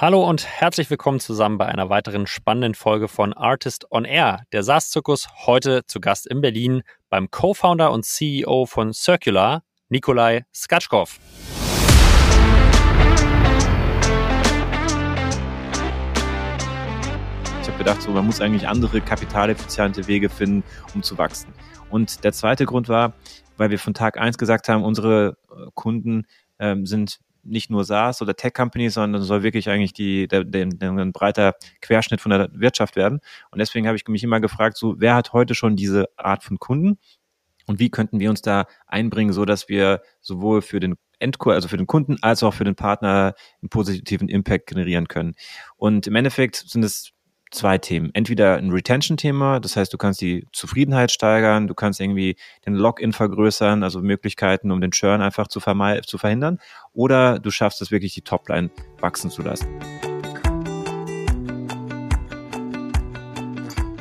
Hallo und herzlich willkommen zusammen bei einer weiteren spannenden Folge von Artist on Air, der SaaS-Zirkus, heute zu Gast in Berlin beim Co-Founder und CEO von Circular, Nikolai Skatschkow. Ich habe gedacht, so, man muss eigentlich andere kapitaleffiziente Wege finden, um zu wachsen. Und der zweite Grund war, weil wir von Tag eins gesagt haben, unsere äh, Kunden ähm, sind nicht nur SaaS oder Tech-Companies, sondern soll wirklich eigentlich die, der, der, der, ein breiter Querschnitt von der Wirtschaft werden. Und deswegen habe ich mich immer gefragt, so, wer hat heute schon diese Art von Kunden? Und wie könnten wir uns da einbringen, so dass wir sowohl für den Endkunden, also für den Kunden, als auch für den Partner einen positiven Impact generieren können. Und im Endeffekt sind es zwei Themen. Entweder ein Retention-Thema, das heißt, du kannst die Zufriedenheit steigern, du kannst irgendwie den Login vergrößern, also Möglichkeiten, um den Churn einfach zu, zu verhindern, oder du schaffst es wirklich, die Topline wachsen zu lassen.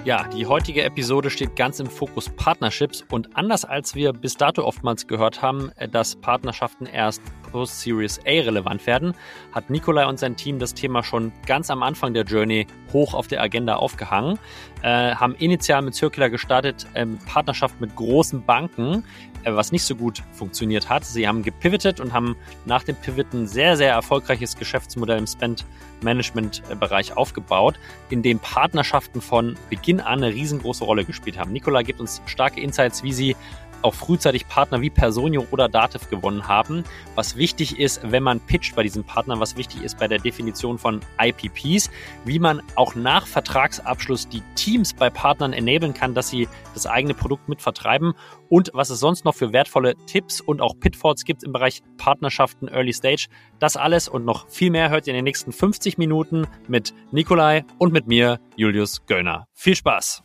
Ja, die heutige Episode steht ganz im Fokus Partnerships und anders als wir bis dato oftmals gehört haben, äh, dass Partnerschaften erst Post-Series A relevant werden, hat Nikolai und sein Team das Thema schon ganz am Anfang der Journey hoch auf der Agenda aufgehangen, äh, haben initial mit Circular gestartet, äh, Partnerschaft mit großen Banken, äh, was nicht so gut funktioniert hat. Sie haben gepivotet und haben nach dem Pivoten sehr, sehr erfolgreiches Geschäftsmodell im Spend-Management-Bereich aufgebaut, in dem Partnerschaften von Beginn an eine riesengroße Rolle gespielt haben. Nikolai gibt uns starke Insights, wie sie auch frühzeitig Partner wie Personio oder Dativ gewonnen haben. Was wichtig ist, wenn man pitcht bei diesen Partnern, was wichtig ist bei der Definition von IPPs, wie man auch nach Vertragsabschluss die Teams bei Partnern enablen kann, dass sie das eigene Produkt mitvertreiben und was es sonst noch für wertvolle Tipps und auch Pitfalls gibt im Bereich Partnerschaften Early Stage. Das alles und noch viel mehr hört ihr in den nächsten 50 Minuten mit Nikolai und mit mir, Julius Göllner. Viel Spaß!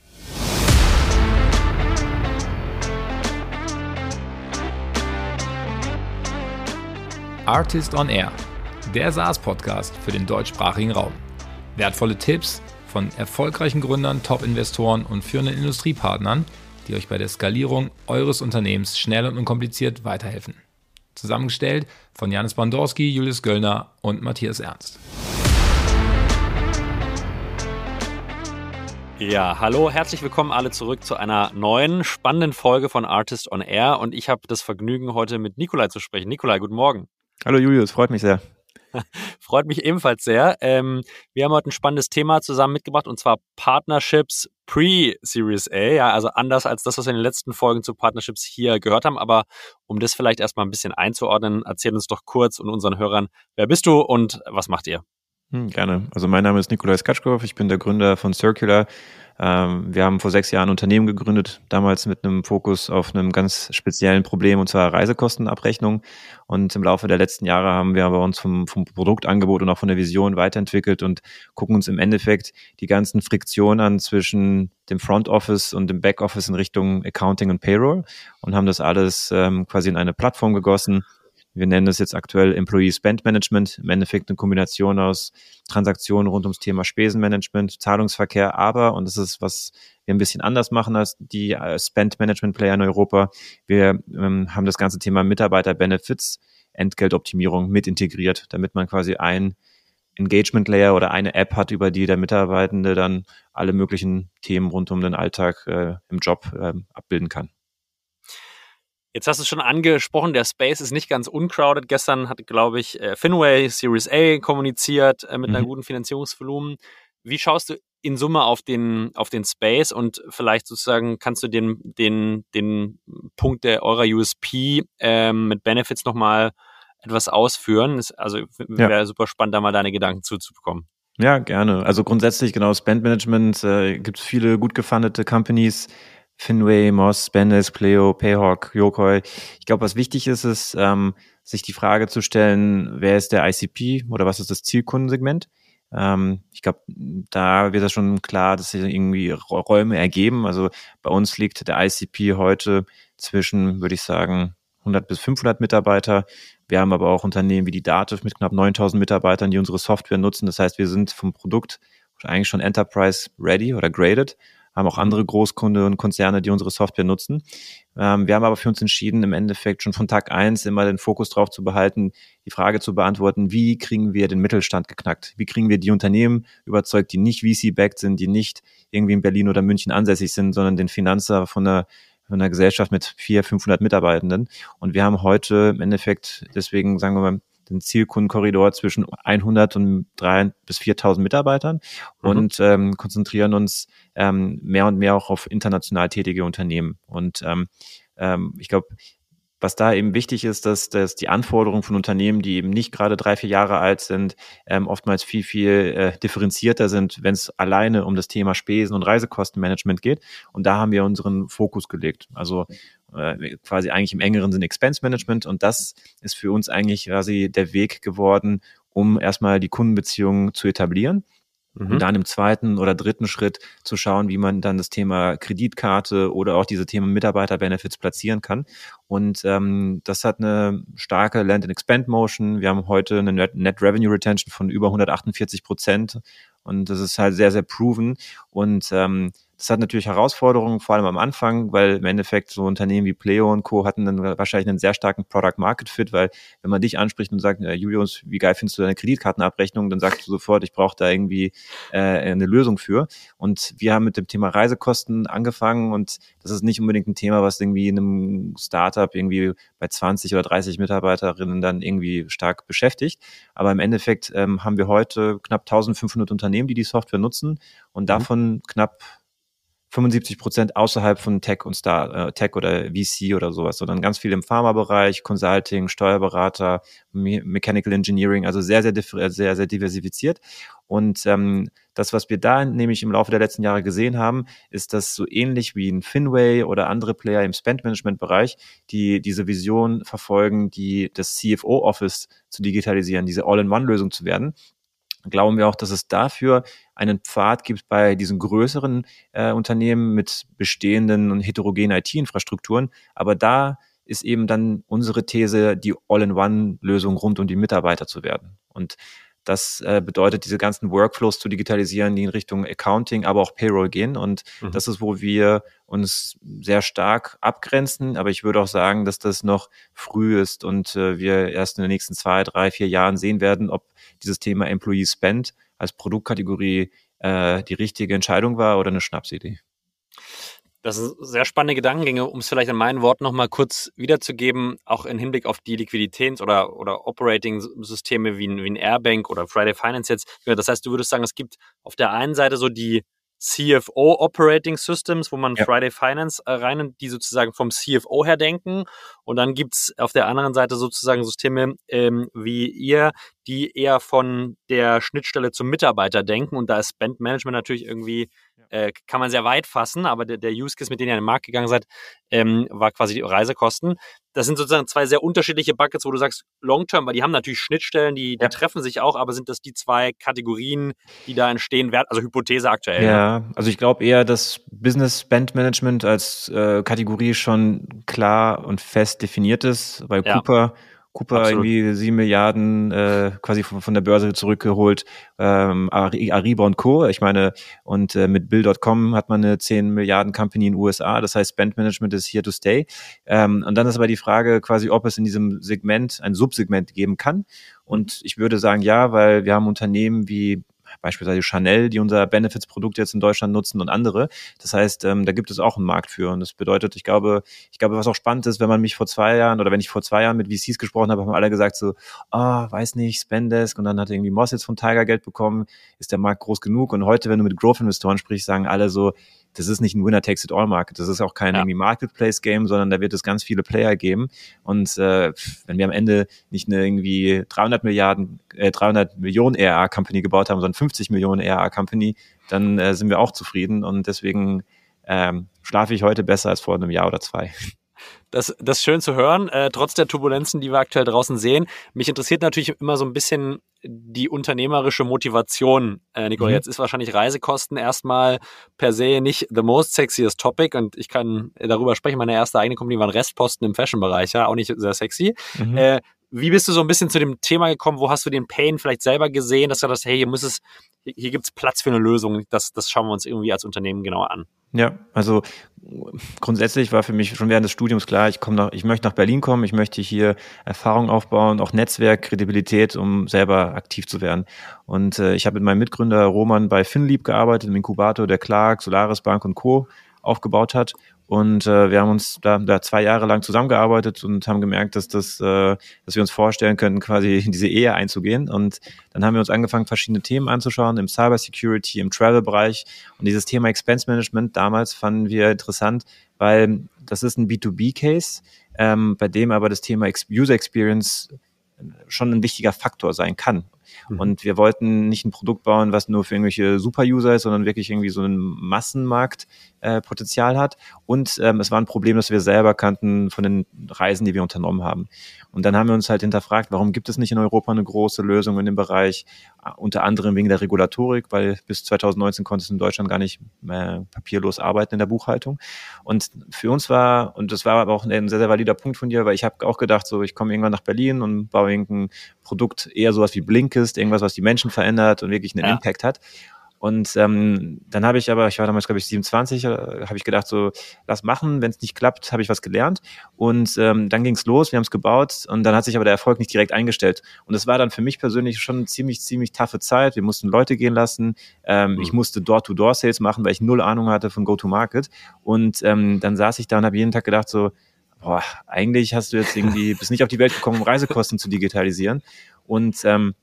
Artist on Air, der SaaS-Podcast für den deutschsprachigen Raum. Wertvolle Tipps von erfolgreichen Gründern, Top-Investoren und führenden Industriepartnern, die euch bei der Skalierung eures Unternehmens schnell und unkompliziert weiterhelfen. Zusammengestellt von Janis Bandorski, Julius Göllner und Matthias Ernst. Ja, hallo, herzlich willkommen alle zurück zu einer neuen spannenden Folge von Artist on Air und ich habe das Vergnügen heute mit Nikolai zu sprechen. Nikolai, guten Morgen. Hallo Julius, freut mich sehr. Freut mich ebenfalls sehr. Ähm, wir haben heute ein spannendes Thema zusammen mitgebracht und zwar Partnerships pre-Series A. Ja, also anders als das, was wir in den letzten Folgen zu Partnerships hier gehört haben. Aber um das vielleicht erstmal ein bisschen einzuordnen, erzähl uns doch kurz und unseren Hörern, wer bist du und was macht ihr? Hm, gerne. Also mein Name ist Nikolai Skatschkow, ich bin der Gründer von Circular. Ähm, wir haben vor sechs Jahren ein Unternehmen gegründet, damals mit einem Fokus auf einem ganz speziellen Problem, und zwar Reisekostenabrechnung. Und im Laufe der letzten Jahre haben wir aber uns vom, vom Produktangebot und auch von der Vision weiterentwickelt und gucken uns im Endeffekt die ganzen Friktionen an zwischen dem Front Office und dem Back Office in Richtung Accounting und Payroll und haben das alles ähm, quasi in eine Plattform gegossen, wir nennen das jetzt aktuell Employee Spend Management, im Endeffekt eine Kombination aus Transaktionen rund ums Thema Spesenmanagement, Zahlungsverkehr, aber, und das ist, was wir ein bisschen anders machen als die äh, Spend Management Player in Europa, wir ähm, haben das ganze Thema Mitarbeiter Benefits, Entgeltoptimierung mit integriert, damit man quasi ein Engagement Layer oder eine App hat, über die der Mitarbeitende dann alle möglichen Themen rund um den Alltag äh, im Job äh, abbilden kann. Jetzt hast du es schon angesprochen, der Space ist nicht ganz uncrowded. Gestern hat, glaube ich, äh, Finway Series A kommuniziert äh, mit mhm. einer guten Finanzierungsvolumen. Wie schaust du in Summe auf den, auf den Space und vielleicht sozusagen kannst du den, den, den Punkt der eurer USP ähm, mit Benefits nochmal etwas ausführen? also wäre ja. super spannend, da mal deine Gedanken zuzubekommen. Ja, gerne. Also grundsätzlich, genau, Spend Management äh, gibt es viele gut gefundete Companies, Finway, Moss, Spendes, Pleo, Payhawk, Yokoi. Ich glaube, was wichtig ist, ist, ähm, sich die Frage zu stellen, wer ist der ICP oder was ist das Zielkundensegment? Ähm, ich glaube, da wird das schon klar, dass sich irgendwie Räume ergeben. Also bei uns liegt der ICP heute zwischen, würde ich sagen, 100 bis 500 Mitarbeiter. Wir haben aber auch Unternehmen wie die Dativ mit knapp 9000 Mitarbeitern, die unsere Software nutzen. Das heißt, wir sind vom Produkt eigentlich schon Enterprise ready oder graded haben auch andere Großkunde und Konzerne, die unsere Software nutzen. Ähm, wir haben aber für uns entschieden, im Endeffekt schon von Tag eins immer den Fokus drauf zu behalten, die Frage zu beantworten, wie kriegen wir den Mittelstand geknackt? Wie kriegen wir die Unternehmen überzeugt, die nicht VC-backed sind, die nicht irgendwie in Berlin oder München ansässig sind, sondern den Finanzer von einer von einer Gesellschaft mit vier, 500 Mitarbeitenden. Und wir haben heute im Endeffekt, deswegen sagen wir mal, den Zielkundenkorridor zwischen 100 und 3 bis 4.000 Mitarbeitern mhm. und ähm, konzentrieren uns ähm, mehr und mehr auch auf international tätige Unternehmen. Und ähm, ähm, ich glaube, was da eben wichtig ist, dass, dass die Anforderungen von Unternehmen, die eben nicht gerade drei, vier Jahre alt sind, ähm, oftmals viel, viel äh, differenzierter sind, wenn es alleine um das Thema Spesen- und Reisekostenmanagement geht. Und da haben wir unseren Fokus gelegt. Also äh, quasi eigentlich im engeren Sinn Expense Management. Und das ist für uns eigentlich quasi der Weg geworden, um erstmal die Kundenbeziehungen zu etablieren Mhm. Und dann im zweiten oder dritten Schritt zu schauen, wie man dann das Thema Kreditkarte oder auch diese Themen Mitarbeiter-Benefits platzieren kann. Und ähm, das hat eine starke Land-and-Expand-Motion. Wir haben heute eine Net Revenue Retention von über 148 Prozent. Und das ist halt sehr, sehr proven. Und ähm, das hat natürlich Herausforderungen, vor allem am Anfang, weil im Endeffekt so Unternehmen wie Pleo und Co. hatten dann wahrscheinlich einen sehr starken Product Market Fit, weil wenn man dich anspricht und sagt, äh, Julius, wie geil findest du deine Kreditkartenabrechnung, dann sagst du sofort, ich brauche da irgendwie äh, eine Lösung für. Und wir haben mit dem Thema Reisekosten angefangen und das ist nicht unbedingt ein Thema, was irgendwie in einem Startup irgendwie bei 20 oder 30 Mitarbeiterinnen dann irgendwie stark beschäftigt. Aber im Endeffekt ähm, haben wir heute knapp 1500 Unternehmen, die die Software nutzen und mhm. davon mhm. knapp 75 Prozent außerhalb von Tech und Star, äh, Tech oder VC oder sowas, sondern ganz viel im Pharmabereich, Consulting, Steuerberater, Me Mechanical Engineering, also sehr, sehr, sehr, sehr diversifiziert. Und ähm, das, was wir da nämlich im Laufe der letzten Jahre gesehen haben, ist, dass so ähnlich wie ein Finway oder andere Player im Spend-Management-Bereich, die diese Vision verfolgen, die das CFO-Office zu digitalisieren, diese All-in-One-Lösung zu werden, glauben wir auch, dass es dafür einen Pfad gibt bei diesen größeren äh, Unternehmen mit bestehenden und heterogenen IT-Infrastrukturen. Aber da ist eben dann unsere These, die All-in-One-Lösung rund um die Mitarbeiter zu werden. Und das äh, bedeutet, diese ganzen Workflows zu digitalisieren, die in Richtung Accounting, aber auch Payroll gehen. Und mhm. das ist, wo wir uns sehr stark abgrenzen. Aber ich würde auch sagen, dass das noch früh ist und äh, wir erst in den nächsten zwei, drei, vier Jahren sehen werden, ob dieses Thema Employee Spend als Produktkategorie äh, die richtige Entscheidung war oder eine Schnapsidee. Das sind sehr spannende Gedankengänge, um es vielleicht in meinen Worten nochmal kurz wiederzugeben, auch im Hinblick auf die Liquiditäts- oder, oder Operating-Systeme wie, wie ein Airbank oder Friday Finance jetzt. Das heißt, du würdest sagen, es gibt auf der einen Seite so die CFO Operating Systems, wo man ja. Friday Finance äh, reinnimmt, die sozusagen vom CFO her denken. Und dann gibt's auf der anderen Seite sozusagen Systeme ähm, wie ihr, die eher von der Schnittstelle zum Mitarbeiter denken. Und da ist Spend Management natürlich irgendwie, äh, kann man sehr weit fassen, aber der, der Use Case, mit dem ihr in den Markt gegangen seid, ähm, war quasi die Reisekosten. Das sind sozusagen zwei sehr unterschiedliche Buckets, wo du sagst, Long-Term, weil die haben natürlich Schnittstellen, die, die ja. treffen sich auch, aber sind das die zwei Kategorien, die da entstehen werden? Also Hypothese aktuell. Ja, also ich glaube eher, dass Business Spend Management als äh, Kategorie schon klar und fest definiert ist, weil ja. Cooper Cooper Absolut. irgendwie sieben Milliarden äh, quasi von, von der Börse zurückgeholt, ähm, Ariba und Co. Ich meine, und äh, mit Bill.com hat man eine 10 Milliarden Company in den USA, das heißt Spend Management ist here to stay. Ähm, und dann ist aber die Frage quasi, ob es in diesem Segment ein Subsegment geben kann. Und ich würde sagen, ja, weil wir haben Unternehmen wie beispielsweise Chanel, die unser Benefits-Produkt jetzt in Deutschland nutzen und andere. Das heißt, ähm, da gibt es auch einen Markt für. Und das bedeutet, ich glaube, ich glaube, was auch spannend ist, wenn man mich vor zwei Jahren oder wenn ich vor zwei Jahren mit VCs gesprochen habe, haben alle gesagt so, ah, oh, weiß nicht, Spendesk und dann hat irgendwie Moss jetzt von Tiger Geld bekommen, ist der Markt groß genug? Und heute, wenn du mit Growth-Investoren sprichst, sagen alle so, das ist nicht ein Winner-Takes-it-all-Market. Das ist auch kein ja. irgendwie Marketplace-Game, sondern da wird es ganz viele Player geben. Und äh, wenn wir am Ende nicht eine irgendwie 300 Milliarden, äh, 300 Millionen ERA-Company gebaut haben, sondern 50 Millionen ERA-Company, dann äh, sind wir auch zufrieden. Und deswegen ähm, schlafe ich heute besser als vor einem Jahr oder zwei. Das, das ist schön zu hören, äh, trotz der Turbulenzen, die wir aktuell draußen sehen. Mich interessiert natürlich immer so ein bisschen die unternehmerische Motivation, äh, Nicole. Mhm. Jetzt ist wahrscheinlich Reisekosten erstmal per se nicht the most sexiest topic und ich kann darüber sprechen. Meine erste eigene Company waren Restposten im Fashion-Bereich, ja, auch nicht sehr sexy. Mhm. Äh, wie bist du so ein bisschen zu dem Thema gekommen? Wo hast du den Pain vielleicht selber gesehen, dass du das, hey, hier muss es, hier, hier gibt es Platz für eine Lösung. Das, das schauen wir uns irgendwie als Unternehmen genauer an. Ja, also grundsätzlich war für mich schon während des Studiums klar, ich komme nach, ich möchte nach Berlin kommen, ich möchte hier Erfahrung aufbauen, auch Netzwerk, Kredibilität, um selber aktiv zu werden. Und äh, ich habe mit meinem Mitgründer Roman bei Finlieb gearbeitet, im Inkubator der Clark, Solaris Bank und Co. aufgebaut hat. Und äh, wir haben uns da, da zwei Jahre lang zusammengearbeitet und haben gemerkt, dass das, äh, dass wir uns vorstellen könnten, quasi in diese Ehe einzugehen. Und dann haben wir uns angefangen, verschiedene Themen anzuschauen im Cybersecurity, im Travel-Bereich. Und dieses Thema Expense Management damals fanden wir interessant, weil das ist ein B2B-Case, ähm, bei dem aber das Thema User Experience schon ein wichtiger Faktor sein kann. Mhm. Und wir wollten nicht ein Produkt bauen, was nur für irgendwelche Super-User ist, sondern wirklich irgendwie so ein Massenmarktpotenzial äh, hat. Und ähm, es war ein Problem, das wir selber kannten von den Reisen, die wir unternommen haben. Und dann haben wir uns halt hinterfragt, warum gibt es nicht in Europa eine große Lösung in dem Bereich, äh, unter anderem wegen der Regulatorik, weil bis 2019 konnte es in Deutschland gar nicht mehr papierlos arbeiten in der Buchhaltung. Und für uns war, und das war aber auch ein sehr, sehr valider Punkt von dir, weil ich habe auch gedacht, so ich komme irgendwann nach Berlin und baue irgendein Produkt, eher sowas wie Blinkist, irgendwas, was die Menschen verändert und wirklich einen ja. Impact hat. Und ähm, dann habe ich aber, ich war damals, glaube ich, 27, äh, habe ich gedacht, so, lass machen, wenn es nicht klappt, habe ich was gelernt. Und ähm, dann ging es los, wir haben es gebaut und dann hat sich aber der Erfolg nicht direkt eingestellt. Und es war dann für mich persönlich schon eine ziemlich, ziemlich taffe Zeit. Wir mussten Leute gehen lassen. Ähm, mhm. Ich musste Door-to-Door-Sales machen, weil ich null Ahnung hatte von Go-to-Market. Und ähm, dann saß ich da und habe jeden Tag gedacht, so, boah, eigentlich hast du jetzt irgendwie, bist nicht auf die Welt gekommen, um Reisekosten zu digitalisieren. Und ähm,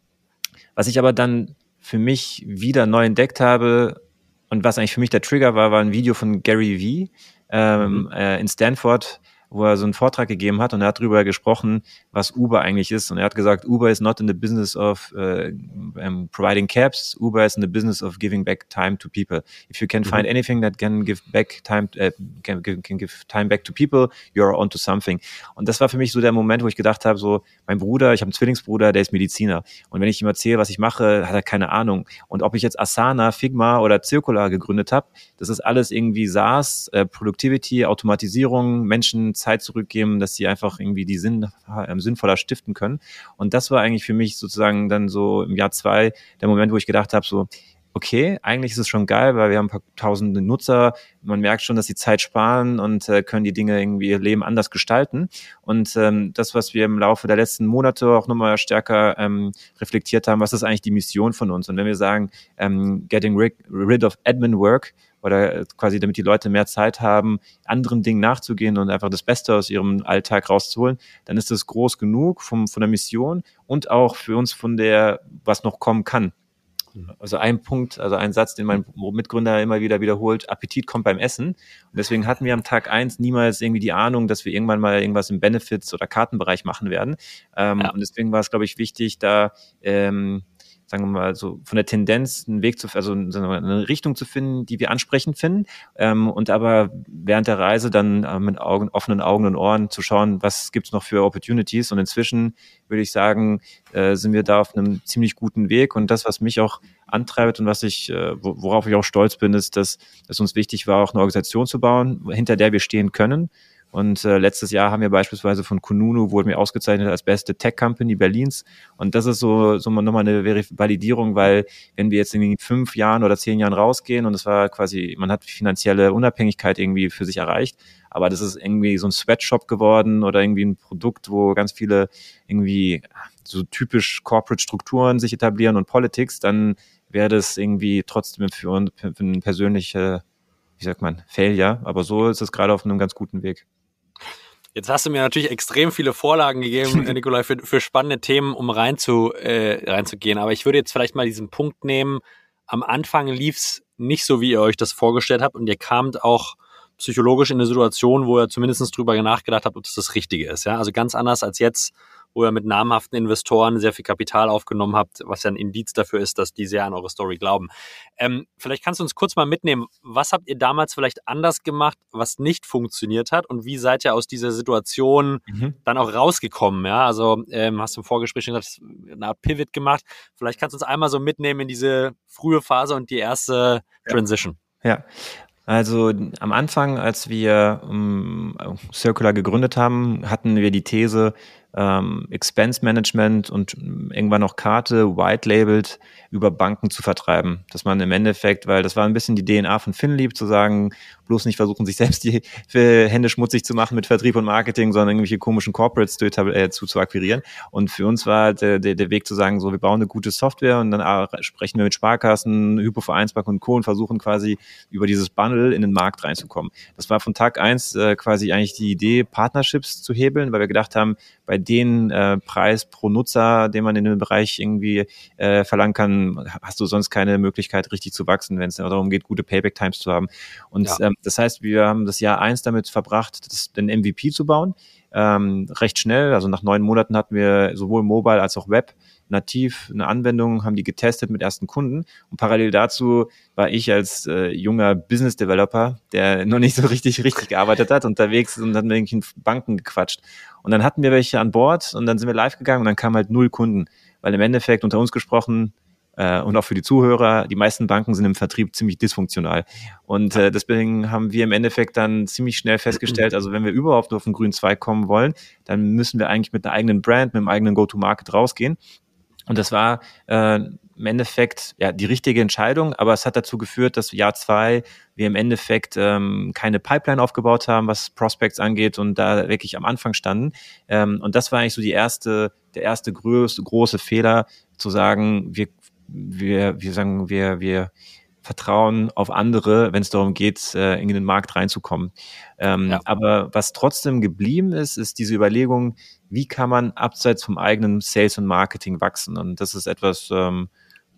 was ich aber dann für mich wieder neu entdeckt habe und was eigentlich für mich der Trigger war, war ein Video von Gary Vee ähm, mhm. äh, in Stanford, wo er so einen Vortrag gegeben hat und er hat darüber gesprochen, was Uber eigentlich ist. Und er hat gesagt, Uber is not in the business of uh, um, providing cabs. Uber is in the business of giving back time to people. If you can find mhm. anything that can give back time, uh, can, can give time back to people, you're onto something. Und das war für mich so der Moment, wo ich gedacht habe, so mein Bruder, ich habe einen Zwillingsbruder, der ist Mediziner. Und wenn ich ihm erzähle, was ich mache, hat er keine Ahnung. Und ob ich jetzt Asana, Figma oder Circular gegründet habe, das ist alles irgendwie SaaS, äh, Productivity, Automatisierung, Menschen Zeit zurückgeben, dass sie einfach irgendwie die Sinn, äh, sinnvoller stiften können. Und das war eigentlich für mich sozusagen dann so im Jahr zwei der Moment, wo ich gedacht habe, so, okay, eigentlich ist es schon geil, weil wir haben ein paar tausende Nutzer. Man merkt schon, dass sie Zeit sparen und äh, können die Dinge irgendwie ihr Leben anders gestalten. Und ähm, das, was wir im Laufe der letzten Monate auch nochmal stärker ähm, reflektiert haben, was ist eigentlich die Mission von uns? Und wenn wir sagen, ähm, getting rid of admin work, oder quasi damit die Leute mehr Zeit haben, anderen Dingen nachzugehen und einfach das Beste aus ihrem Alltag rauszuholen, dann ist das groß genug vom, von der Mission und auch für uns von der, was noch kommen kann. Also ein Punkt, also ein Satz, den mein Mitgründer immer wieder wiederholt, Appetit kommt beim Essen. Und deswegen hatten wir am Tag eins niemals irgendwie die Ahnung, dass wir irgendwann mal irgendwas im Benefits- oder Kartenbereich machen werden. Ähm, ja. Und deswegen war es, glaube ich, wichtig, da ähm, sagen wir mal, so von der Tendenz einen Weg zu, also eine Richtung zu finden, die wir ansprechend finden ähm, und aber während der Reise dann äh, mit Augen, offenen Augen und Ohren zu schauen, was gibt's noch für Opportunities. Und inzwischen würde ich sagen, äh, sind wir da auf einem ziemlich guten Weg. Und das, was mich auch antreibt und was ich, äh, worauf ich auch stolz bin, ist, dass es uns wichtig war, auch eine Organisation zu bauen, hinter der wir stehen können und äh, letztes Jahr haben wir beispielsweise von Kununu, wurden wir ausgezeichnet als beste Tech-Company Berlins. Und das ist so, so nochmal eine Validierung, weil wenn wir jetzt in fünf Jahren oder zehn Jahren rausgehen und es war quasi, man hat finanzielle Unabhängigkeit irgendwie für sich erreicht, aber das ist irgendwie so ein Sweatshop geworden oder irgendwie ein Produkt, wo ganz viele irgendwie so typisch Corporate Strukturen sich etablieren und Politics, dann wäre das irgendwie trotzdem für, für ein persönliche, wie sagt man, Failure. Aber so ist es gerade auf einem ganz guten Weg. Jetzt hast du mir natürlich extrem viele Vorlagen gegeben, Nikolai, für, für spannende Themen, um rein zu, äh, reinzugehen. Aber ich würde jetzt vielleicht mal diesen Punkt nehmen. Am Anfang lief's nicht so, wie ihr euch das vorgestellt habt und ihr kamt auch psychologisch in eine Situation, wo ihr zumindest drüber nachgedacht habt, ob das das Richtige ist. Ja? Also ganz anders als jetzt, wo ihr mit namhaften Investoren sehr viel Kapital aufgenommen habt, was ja ein Indiz dafür ist, dass die sehr an eure Story glauben. Ähm, vielleicht kannst du uns kurz mal mitnehmen, was habt ihr damals vielleicht anders gemacht, was nicht funktioniert hat und wie seid ihr aus dieser Situation mhm. dann auch rausgekommen? Ja, also ähm, hast du im Vorgespräch schon gesagt, eine Art Pivot gemacht. Vielleicht kannst du uns einmal so mitnehmen in diese frühe Phase und die erste ja. Transition. Ja, also am Anfang, als wir um, Circular gegründet haben, hatten wir die These, ähm, Expense Management und irgendwann noch Karte white labeled über Banken zu vertreiben. Dass man im Endeffekt, weil das war ein bisschen die DNA von Finlieb, zu sagen, bloß nicht versuchen, sich selbst die Hände schmutzig zu machen mit Vertrieb und Marketing, sondern irgendwelche komischen Corporates zu, äh, zu, zu akquirieren. Und für uns war der, der, der Weg zu sagen, so, wir bauen eine gute Software und dann ah, sprechen wir mit Sparkassen, Hypovereinsbank und Co. und versuchen quasi über dieses Bundle in den Markt reinzukommen. Das war von Tag eins äh, quasi eigentlich die Idee, Partnerships zu hebeln, weil wir gedacht haben, bei den äh, Preis pro Nutzer, den man in dem Bereich irgendwie äh, verlangen kann, hast du sonst keine Möglichkeit, richtig zu wachsen, wenn es darum geht, gute Payback-Times zu haben. Und ja. ähm, das heißt, wir haben das Jahr eins damit verbracht, das, den MVP zu bauen. Ähm, recht schnell, also nach neun Monaten hatten wir sowohl Mobile als auch Web nativ eine Anwendung, haben die getestet mit ersten Kunden. Und parallel dazu war ich als äh, junger Business Developer, der noch nicht so richtig richtig gearbeitet hat, unterwegs und hat mit irgendwelchen Banken gequatscht. Und dann hatten wir welche an Bord und dann sind wir live gegangen und dann kamen halt null Kunden. Weil im Endeffekt unter uns gesprochen, äh, und auch für die Zuhörer, die meisten Banken sind im Vertrieb ziemlich dysfunktional. Und äh, deswegen haben wir im Endeffekt dann ziemlich schnell festgestellt, also wenn wir überhaupt auf den grünen Zweig kommen wollen, dann müssen wir eigentlich mit einer eigenen Brand, mit einem eigenen Go-to-Market rausgehen. Und das war äh, im Endeffekt ja die richtige Entscheidung, aber es hat dazu geführt, dass Jahr zwei wir im Endeffekt ähm, keine Pipeline aufgebaut haben, was Prospects angeht und da wirklich am Anfang standen. Ähm, und das war eigentlich so die erste, der erste größte, große Fehler, zu sagen, wir, wir, wir sagen, wir, wir Vertrauen auf andere, wenn es darum geht, äh, in den Markt reinzukommen. Ähm, ja. Aber was trotzdem geblieben ist, ist diese Überlegung, wie kann man abseits vom eigenen Sales und Marketing wachsen? Und das ist etwas, ähm,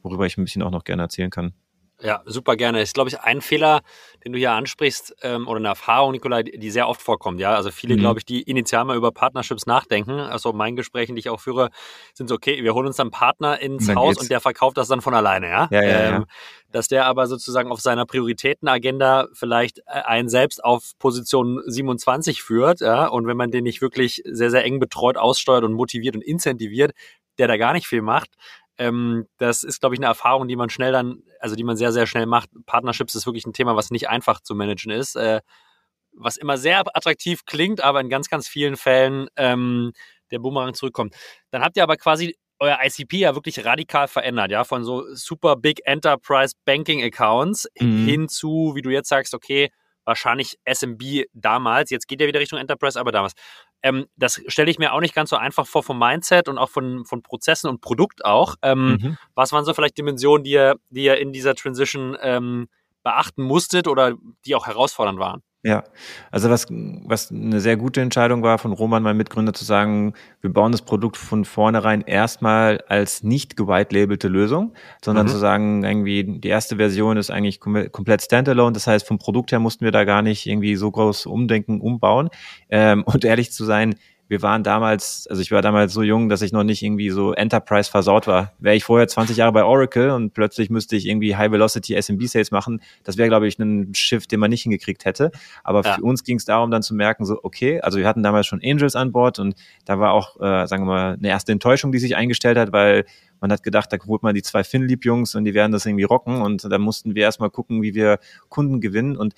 worüber ich ein bisschen auch noch gerne erzählen kann. Ja, super gerne. ist, glaube ich, ein Fehler, den du hier ansprichst, ähm, oder eine Erfahrung, Nikolai, die sehr oft vorkommt. Ja, also viele, mhm. glaube ich, die initial mal über Partnerships nachdenken. Also meinen Gesprächen, die ich auch führe, sind so, okay, wir holen uns dann einen Partner ins und Haus geht's. und der verkauft das dann von alleine. Ja, ja, ja, ähm, ja. Dass der aber sozusagen auf seiner Prioritätenagenda vielleicht äh, einen selbst auf Position 27 führt. Ja, und wenn man den nicht wirklich sehr, sehr eng betreut, aussteuert und motiviert und incentiviert, der da gar nicht viel macht, ähm, das ist, glaube ich, eine Erfahrung, die man schnell dann, also die man sehr, sehr schnell macht. Partnerships ist wirklich ein Thema, was nicht einfach zu managen ist, äh, was immer sehr attraktiv klingt, aber in ganz, ganz vielen Fällen ähm, der Boomerang zurückkommt. Dann habt ihr aber quasi euer ICP ja wirklich radikal verändert, ja, von so super big Enterprise Banking Accounts mhm. hin zu, wie du jetzt sagst, okay, wahrscheinlich SMB damals, jetzt geht ja wieder Richtung Enterprise, aber damals. Ähm, das stelle ich mir auch nicht ganz so einfach vor vom Mindset und auch von, von Prozessen und Produkt auch. Ähm, mhm. Was waren so vielleicht Dimensionen, die ihr, die ihr in dieser Transition ähm, beachten musstet oder die auch herausfordernd waren? Ja, also was, was eine sehr gute Entscheidung war von Roman, mein Mitgründer, zu sagen, wir bauen das Produkt von vornherein erstmal als nicht gewite-labelte Lösung, sondern mhm. zu sagen, irgendwie die erste Version ist eigentlich komplett standalone. Das heißt, vom Produkt her mussten wir da gar nicht irgendwie so groß umdenken, umbauen. Ähm, und ehrlich zu sein, wir waren damals, also ich war damals so jung, dass ich noch nicht irgendwie so Enterprise versaut war. Wäre ich vorher 20 Jahre bei Oracle und plötzlich müsste ich irgendwie High Velocity SMB Sales machen, das wäre, glaube ich, ein Shift, den man nicht hingekriegt hätte. Aber ja. für uns ging es darum, dann zu merken, so, okay, also wir hatten damals schon Angels an Bord und da war auch, äh, sagen wir mal, eine erste Enttäuschung, die sich eingestellt hat, weil man hat gedacht, da holt man die zwei Finlieb-Jungs und die werden das irgendwie rocken und da mussten wir erstmal gucken, wie wir Kunden gewinnen und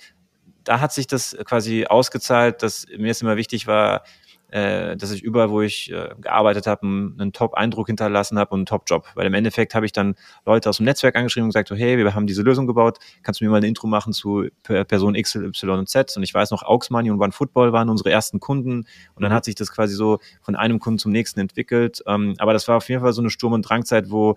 da hat sich das quasi ausgezahlt, dass mir es immer wichtig war, äh, dass ich überall, wo ich äh, gearbeitet habe, einen, einen Top-Eindruck hinterlassen habe und einen Top-Job. Weil im Endeffekt habe ich dann Leute aus dem Netzwerk angeschrieben und gesagt, so, hey, wir haben diese Lösung gebaut, kannst du mir mal ein Intro machen zu Person X, Y und Z? Und ich weiß noch, Augsmoney und OneFootball waren unsere ersten Kunden und dann mhm. hat sich das quasi so von einem Kunden zum nächsten entwickelt. Ähm, aber das war auf jeden Fall so eine Sturm- und Drangzeit, wo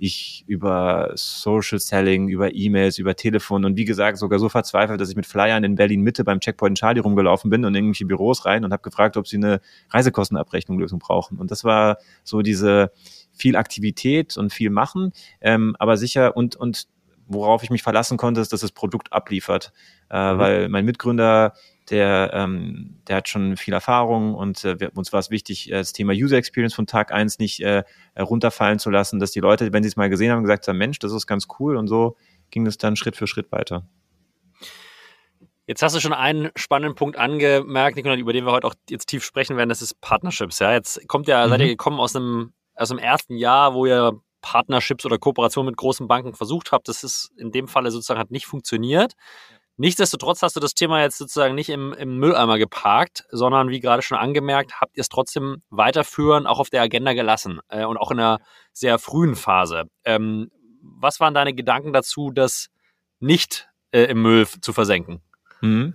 ich über Social Selling, über E-Mails, über Telefon und wie gesagt sogar so verzweifelt, dass ich mit Flyern in Berlin Mitte beim Checkpoint Charlie rumgelaufen bin und in irgendwelche Büros rein und habe gefragt, ob sie eine Reisekostenabrechnung-Lösung brauchen. Und das war so diese viel Aktivität und viel machen, ähm, aber sicher und und worauf ich mich verlassen konnte, ist, dass das Produkt abliefert, äh, mhm. weil mein Mitgründer der, ähm, der hat schon viel Erfahrung und äh, uns war es wichtig, äh, das Thema User Experience von Tag eins nicht äh, runterfallen zu lassen, dass die Leute, wenn sie es mal gesehen haben, gesagt haben, Mensch, das ist ganz cool und so ging es dann Schritt für Schritt weiter. Jetzt hast du schon einen spannenden Punkt angemerkt, Nicola, über den wir heute auch jetzt tief sprechen werden, das ist Partnerships. Ja, jetzt kommt ja, mhm. seid ihr mhm. gekommen aus einem, aus dem ersten Jahr, wo ihr Partnerships oder Kooperation mit großen Banken versucht habt. Das ist in dem Falle sozusagen hat nicht funktioniert. Nichtsdestotrotz hast du das Thema jetzt sozusagen nicht im, im Mülleimer geparkt, sondern wie gerade schon angemerkt, habt ihr es trotzdem weiterführen, auch auf der Agenda gelassen äh, und auch in einer sehr frühen Phase. Ähm, was waren deine Gedanken dazu, das nicht äh, im Müll zu versenken? Mhm.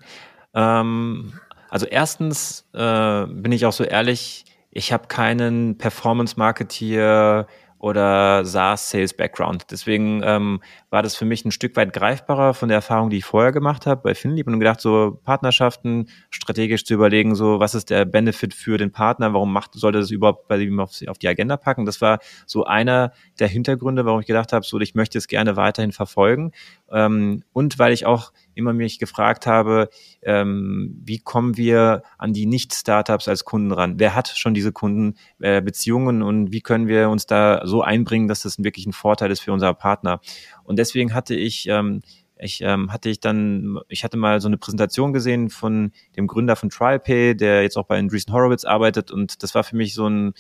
Ähm, also erstens äh, bin ich auch so ehrlich, ich habe keinen Performance-Marketeer oder SaaS-Sales-Background. Deswegen ähm, war das für mich ein Stück weit greifbarer von der Erfahrung, die ich vorher gemacht habe bei Finlieb und gedacht, so Partnerschaften strategisch zu überlegen, so was ist der Benefit für den Partner, warum macht, sollte das überhaupt bei ihm auf, auf die Agenda packen. Das war so einer der Hintergründe, warum ich gedacht habe, so ich möchte es gerne weiterhin verfolgen ähm, und weil ich auch immer mich gefragt habe, ähm, wie kommen wir an die Nicht-Startups als Kunden ran? Wer hat schon diese Kundenbeziehungen äh, und wie können wir uns da so einbringen, dass das wirklich ein Vorteil ist für unser Partner? Und deswegen hatte ich ähm, ich ähm, hatte ich dann, ich hatte mal so eine Präsentation gesehen von dem Gründer von TrialPay, der jetzt auch bei Andreessen Horowitz arbeitet und das war für mich so ein,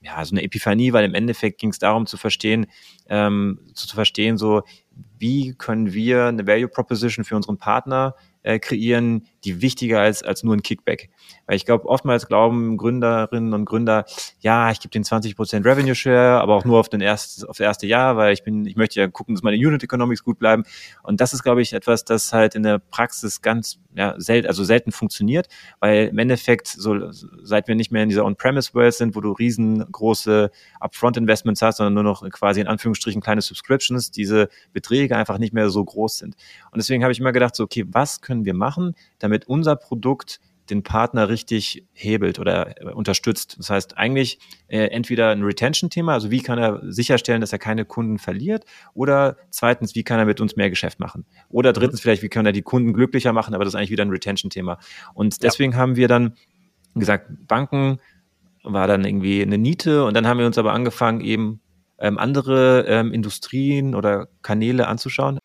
ja, so eine Epiphanie, weil im Endeffekt ging es darum zu verstehen, ähm, zu, zu verstehen, so wie können wir eine Value Proposition für unseren Partner äh, kreieren, die wichtiger als, als nur ein Kickback. Weil ich glaube, oftmals glauben Gründerinnen und Gründer, ja, ich gebe den 20% Revenue Share, aber auch nur auf den erst, auf das erste Jahr, weil ich bin, ich möchte ja gucken, dass meine Unit Economics gut bleiben. Und das ist, glaube ich, etwas, das halt in der Praxis ganz, ja, selten, also selten funktioniert, weil im Endeffekt, so, seit wir nicht mehr in dieser On-Premise-World sind, wo du riesengroße Upfront-Investments hast, sondern nur noch quasi in Anführungsstrichen kleine Subscriptions, diese Beträge einfach nicht mehr so groß sind. Und deswegen habe ich immer gedacht, so, okay, was können wir machen, damit unser Produkt den Partner richtig hebelt oder äh, unterstützt. Das heißt eigentlich äh, entweder ein Retention-Thema, also wie kann er sicherstellen, dass er keine Kunden verliert, oder zweitens, wie kann er mit uns mehr Geschäft machen? Oder mhm. drittens vielleicht, wie kann er die Kunden glücklicher machen, aber das ist eigentlich wieder ein Retention-Thema. Und deswegen ja. haben wir dann gesagt, Banken war dann irgendwie eine Niete und dann haben wir uns aber angefangen, eben ähm, andere ähm, Industrien oder Kanäle anzuschauen.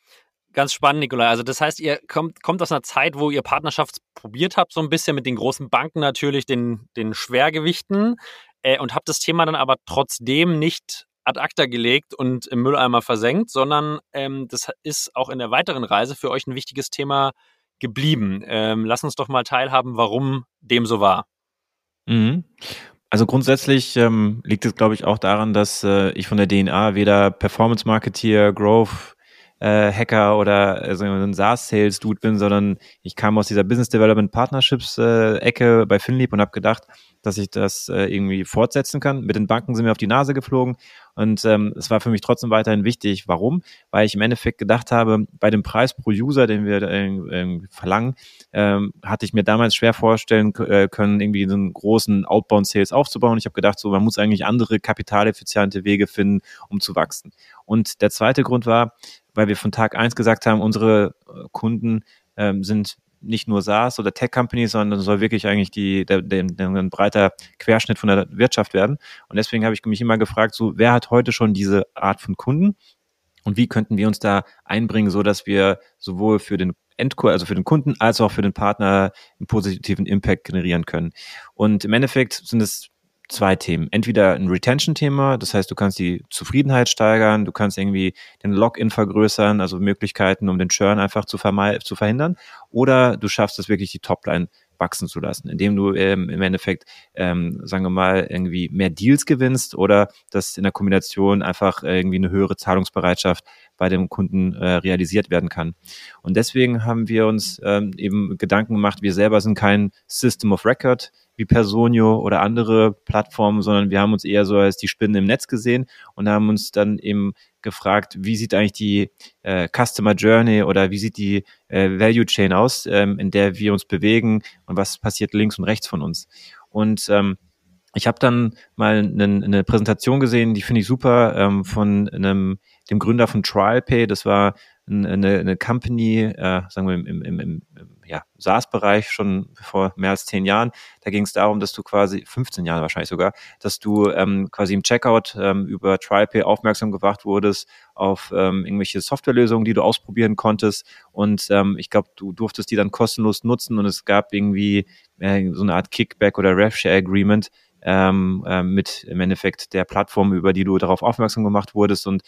Ganz spannend, Nikolai. Also das heißt, ihr kommt, kommt aus einer Zeit, wo ihr Partnerschaft probiert habt, so ein bisschen mit den großen Banken natürlich, den, den Schwergewichten äh, und habt das Thema dann aber trotzdem nicht ad acta gelegt und im Mülleimer versenkt, sondern ähm, das ist auch in der weiteren Reise für euch ein wichtiges Thema geblieben. Ähm, lass uns doch mal teilhaben, warum dem so war. Mhm. Also grundsätzlich ähm, liegt es, glaube ich, auch daran, dass äh, ich von der DNA weder Performance Marketeer, Growth äh, Hacker oder äh, so ein SaaS-Sales-Dude bin, sondern ich kam aus dieser Business Development Partnerships-Ecke äh, bei Finlieb und habe gedacht, dass ich das äh, irgendwie fortsetzen kann. Mit den Banken sind wir auf die Nase geflogen und ähm, es war für mich trotzdem weiterhin wichtig. Warum? Weil ich im Endeffekt gedacht habe, bei dem Preis pro User, den wir äh, verlangen, ähm, hatte ich mir damals schwer vorstellen äh, können, irgendwie so einen großen Outbound-Sales aufzubauen. Ich habe gedacht, so man muss eigentlich andere kapitaleffiziente Wege finden, um zu wachsen. Und der zweite Grund war, weil wir von Tag eins gesagt haben, unsere äh, Kunden ähm, sind nicht nur SaaS oder Tech-Companies, sondern soll wirklich eigentlich die, der, der, der, ein breiter Querschnitt von der Wirtschaft werden. Und deswegen habe ich mich immer gefragt, so wer hat heute schon diese Art von Kunden und wie könnten wir uns da einbringen, so dass wir sowohl für den Endkunden, also für den Kunden, als auch für den Partner einen positiven Impact generieren können. Und im Endeffekt sind es zwei Themen. Entweder ein Retention-Thema, das heißt, du kannst die Zufriedenheit steigern, du kannst irgendwie den Login vergrößern, also Möglichkeiten, um den Churn einfach zu, zu verhindern, oder du schaffst es wirklich, die Topline wachsen zu lassen, indem du ähm, im Endeffekt, ähm, sagen wir mal, irgendwie mehr Deals gewinnst oder dass in der Kombination einfach irgendwie eine höhere Zahlungsbereitschaft bei dem Kunden äh, realisiert werden kann. Und deswegen haben wir uns ähm, eben Gedanken gemacht, wir selber sind kein System of Record, wie Personio oder andere Plattformen, sondern wir haben uns eher so als die Spinnen im Netz gesehen und haben uns dann eben gefragt, wie sieht eigentlich die äh, Customer Journey oder wie sieht die äh, Value Chain aus, ähm, in der wir uns bewegen und was passiert links und rechts von uns. Und ähm, ich habe dann mal eine, eine Präsentation gesehen, die finde ich super, ähm, von einem, dem Gründer von TrialPay. Das war eine, eine Company, äh, sagen wir im, im, im, im ja, SaaS-Bereich schon vor mehr als zehn Jahren. Da ging es darum, dass du quasi, 15 Jahre wahrscheinlich sogar, dass du ähm, quasi im Checkout ähm, über TrialPay aufmerksam gemacht wurdest auf ähm, irgendwelche Softwarelösungen, die du ausprobieren konntest. Und ähm, ich glaube, du durftest die dann kostenlos nutzen und es gab irgendwie äh, so eine Art Kickback oder RevShare Agreement, ähm, äh, mit im Endeffekt der Plattform, über die du darauf aufmerksam gemacht wurdest. Und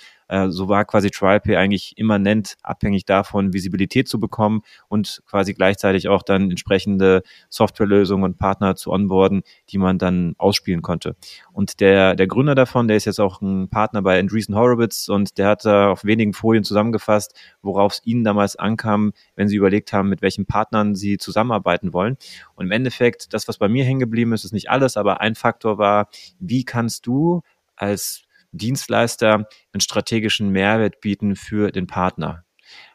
so war quasi TrialPay eigentlich immanent abhängig davon, Visibilität zu bekommen und quasi gleichzeitig auch dann entsprechende Softwarelösungen und Partner zu onboarden, die man dann ausspielen konnte. Und der, der Gründer davon, der ist jetzt auch ein Partner bei Andreessen Horowitz und der hat da auf wenigen Folien zusammengefasst, worauf es ihnen damals ankam, wenn sie überlegt haben, mit welchen Partnern sie zusammenarbeiten wollen. Und im Endeffekt, das, was bei mir hängen geblieben ist, ist nicht alles, aber ein Faktor war, wie kannst du als Dienstleister einen strategischen Mehrwert bieten für den Partner?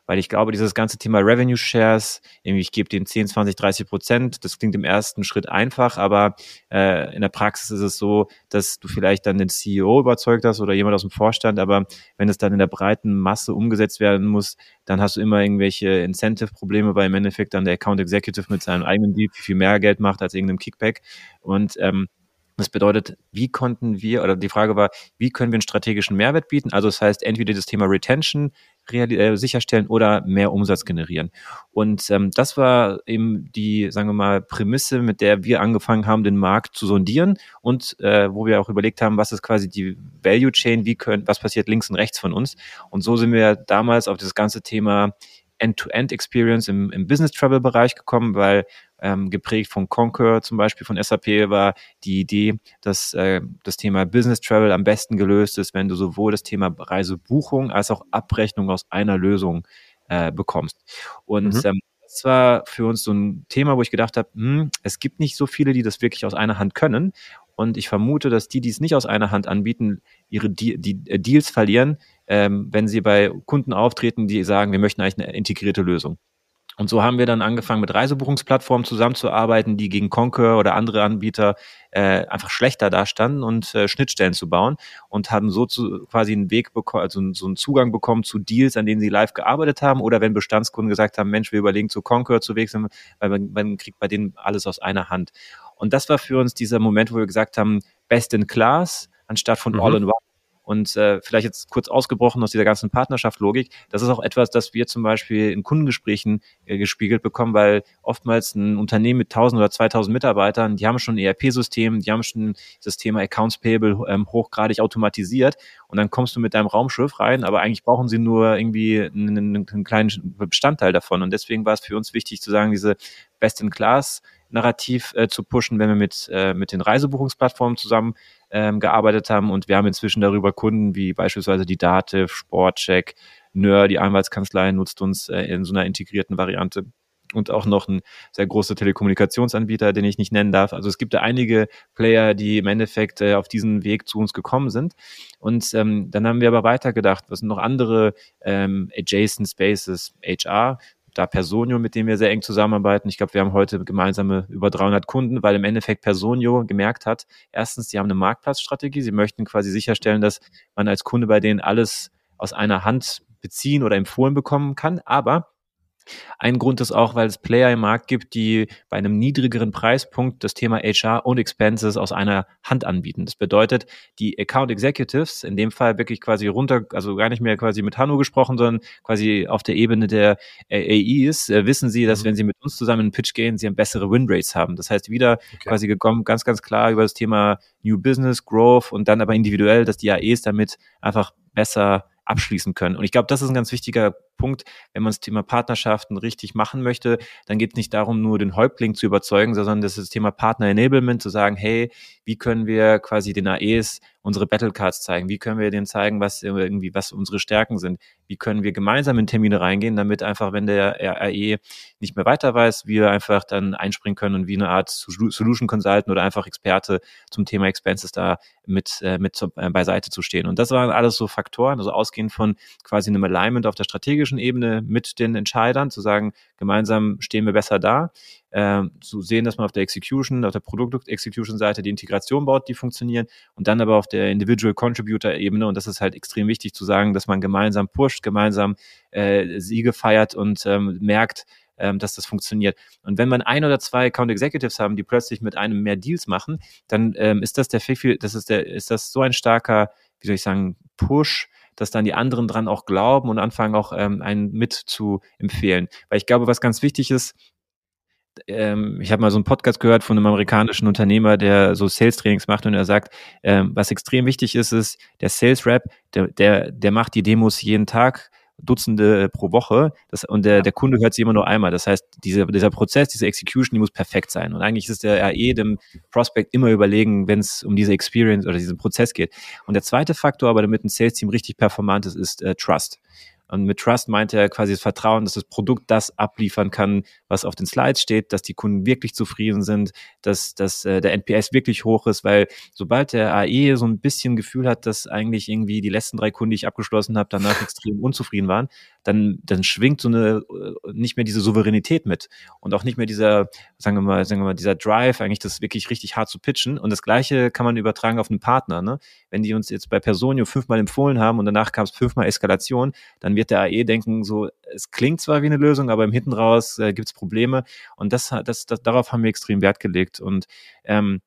weil ich glaube, dieses ganze Thema Revenue Shares, ich gebe den 10, 20, 30 Prozent, das klingt im ersten Schritt einfach, aber äh, in der Praxis ist es so, dass du vielleicht dann den CEO überzeugt hast oder jemand aus dem Vorstand, aber wenn es dann in der breiten Masse umgesetzt werden muss, dann hast du immer irgendwelche Incentive-Probleme, weil im Endeffekt dann der Account Executive mit seinem eigenen Deal viel mehr Geld macht als irgendeinem Kickback und ähm, das bedeutet, wie konnten wir, oder die Frage war, wie können wir einen strategischen Mehrwert bieten? Also das heißt, entweder das Thema Retention äh, sicherstellen oder mehr Umsatz generieren. Und ähm, das war eben die, sagen wir mal, Prämisse, mit der wir angefangen haben, den Markt zu sondieren und äh, wo wir auch überlegt haben, was ist quasi die Value Chain, wie können, was passiert links und rechts von uns. Und so sind wir damals auf das ganze Thema End-to-End-Experience im, im Business-Travel-Bereich gekommen, weil ähm, geprägt von Concur zum Beispiel von SAP war die Idee, dass äh, das Thema Business Travel am besten gelöst ist, wenn du sowohl das Thema Reisebuchung als auch Abrechnung aus einer Lösung äh, bekommst. Und mhm. ähm, das war für uns so ein Thema, wo ich gedacht habe, hm, es gibt nicht so viele, die das wirklich aus einer Hand können. Und ich vermute, dass die, die es nicht aus einer Hand anbieten, ihre De die äh, Deals verlieren, ähm, wenn sie bei Kunden auftreten, die sagen, wir möchten eigentlich eine integrierte Lösung. Und so haben wir dann angefangen, mit Reisebuchungsplattformen zusammenzuarbeiten, die gegen Concur oder andere Anbieter äh, einfach schlechter dastanden und äh, Schnittstellen zu bauen und haben so zu, quasi einen Weg bekommen, also so einen Zugang bekommen zu Deals, an denen sie live gearbeitet haben oder wenn Bestandskunden gesagt haben, Mensch, wir überlegen zu Concur zu wechseln, weil man, man kriegt bei denen alles aus einer Hand. Und das war für uns dieser Moment, wo wir gesagt haben, best in class anstatt von mhm. all in one und äh, vielleicht jetzt kurz ausgebrochen aus dieser ganzen Partnerschaft-Logik, das ist auch etwas, das wir zum Beispiel in Kundengesprächen äh, gespiegelt bekommen, weil oftmals ein Unternehmen mit 1000 oder 2000 Mitarbeitern, die haben schon ein ERP-System, die haben schon das Thema Accounts Payable ähm, hochgradig automatisiert. Und dann kommst du mit deinem Raumschiff rein, aber eigentlich brauchen sie nur irgendwie einen, einen kleinen Bestandteil davon. Und deswegen war es für uns wichtig zu sagen, diese Best-in-Class Narrativ äh, zu pushen, wenn wir mit, äh, mit den Reisebuchungsplattformen zusammen ähm, gearbeitet haben. Und wir haben inzwischen darüber Kunden wie beispielsweise die Dativ, Sportcheck, Nör, die Anwaltskanzlei nutzt uns äh, in so einer integrierten Variante und auch noch ein sehr großer Telekommunikationsanbieter, den ich nicht nennen darf. Also es gibt da einige Player, die im Endeffekt äh, auf diesen Weg zu uns gekommen sind. Und ähm, dann haben wir aber weitergedacht, was sind noch andere ähm, Adjacent Spaces, HR, da Personio, mit dem wir sehr eng zusammenarbeiten. Ich glaube, wir haben heute gemeinsame über 300 Kunden, weil im Endeffekt Personio gemerkt hat, erstens, die haben eine Marktplatzstrategie. Sie möchten quasi sicherstellen, dass man als Kunde bei denen alles aus einer Hand beziehen oder empfohlen bekommen kann. Aber ein Grund ist auch, weil es Player im Markt gibt, die bei einem niedrigeren Preispunkt das Thema HR und Expenses aus einer Hand anbieten. Das bedeutet, die Account Executives, in dem Fall wirklich quasi runter, also gar nicht mehr quasi mit Hanno gesprochen, sondern quasi auf der Ebene der AEs, äh, wissen sie, dass mhm. wenn sie mit uns zusammen in den Pitch gehen, sie bessere Winrates haben. Das heißt, wieder okay. quasi gekommen, ganz, ganz klar über das Thema New Business, Growth und dann aber individuell, dass die AEs damit einfach besser abschließen können. Und ich glaube, das ist ein ganz wichtiger Punkt, wenn man das Thema Partnerschaften richtig machen möchte, dann geht es nicht darum, nur den Häuptling zu überzeugen, sondern das ist das Thema Partner Enablement, zu sagen, hey, wie können wir quasi den AEs unsere Battlecards zeigen? Wie können wir denen zeigen, was irgendwie, was unsere Stärken sind? Wie können wir gemeinsam in Termine reingehen, damit einfach, wenn der AE nicht mehr weiter weiß, wir einfach dann einspringen können und wie eine Art Solution Consultant oder einfach Experte zum Thema Expenses da mit, äh, mit äh, beiseite zu stehen. Und das waren alles so Faktoren, also ausgehend von quasi einem Alignment auf der strategischen Ebene mit den Entscheidern, zu sagen, gemeinsam stehen wir besser da, äh, zu sehen, dass man auf der Execution, auf der Produkt-Execution-Seite die Integration baut, die funktionieren und dann aber auf der Individual Contributor-Ebene und das ist halt extrem wichtig zu sagen, dass man gemeinsam pusht, gemeinsam äh, Siege feiert und ähm, merkt, ähm, dass das funktioniert. Und wenn man ein oder zwei Account Executives haben, die plötzlich mit einem mehr Deals machen, dann ähm, ist das der viel, das ist der, ist das so ein starker, wie soll ich sagen, Push, dass dann die anderen dran auch glauben und anfangen auch ähm, einen mit zu empfehlen. Weil ich glaube, was ganz wichtig ist, ähm, ich habe mal so einen Podcast gehört von einem amerikanischen Unternehmer, der so Sales-Trainings macht und er sagt, ähm, was extrem wichtig ist, ist, der Sales-Rep, der, der, der macht die Demos jeden Tag, Dutzende pro Woche das, und der, der Kunde hört sie immer nur einmal. Das heißt, diese, dieser Prozess, diese Execution, die muss perfekt sein. Und eigentlich ist der RE dem Prospect immer überlegen, wenn es um diese Experience oder diesen Prozess geht. Und der zweite Faktor, aber damit ein Sales-Team richtig performant ist, ist äh, Trust. Und mit Trust meint er quasi das Vertrauen, dass das Produkt das abliefern kann, was auf den Slides steht, dass die Kunden wirklich zufrieden sind, dass, dass äh, der NPS wirklich hoch ist, weil sobald der AE so ein bisschen Gefühl hat, dass eigentlich irgendwie die letzten drei Kunden, die ich abgeschlossen habe, danach extrem unzufrieden waren, dann, dann schwingt so eine äh, nicht mehr diese Souveränität mit und auch nicht mehr dieser, sagen wir mal, sagen wir mal, dieser Drive, eigentlich das wirklich richtig hart zu pitchen. Und das Gleiche kann man übertragen auf einen Partner. Ne? Wenn die uns jetzt bei Personio fünfmal empfohlen haben und danach kam es fünfmal Eskalation, dann wird der AE denken, so, es klingt zwar wie eine Lösung, aber im Hinten raus äh, gibt es Probleme. Und das, das, das, darauf haben wir extrem Wert gelegt. Und ähm,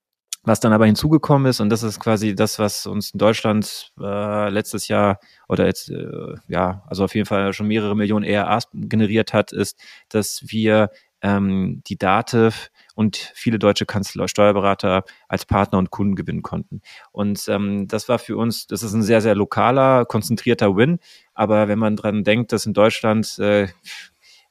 was dann aber hinzugekommen ist, und das ist quasi das, was uns in Deutschland äh, letztes Jahr oder jetzt, äh, ja, also auf jeden Fall schon mehrere Millionen ERAs generiert hat, ist, dass wir ähm, die Dativ und viele deutsche Kanzler, Steuerberater als Partner und Kunden gewinnen konnten. Und ähm, das war für uns, das ist ein sehr, sehr lokaler, konzentrierter Win. Aber wenn man dran denkt, dass in Deutschland äh,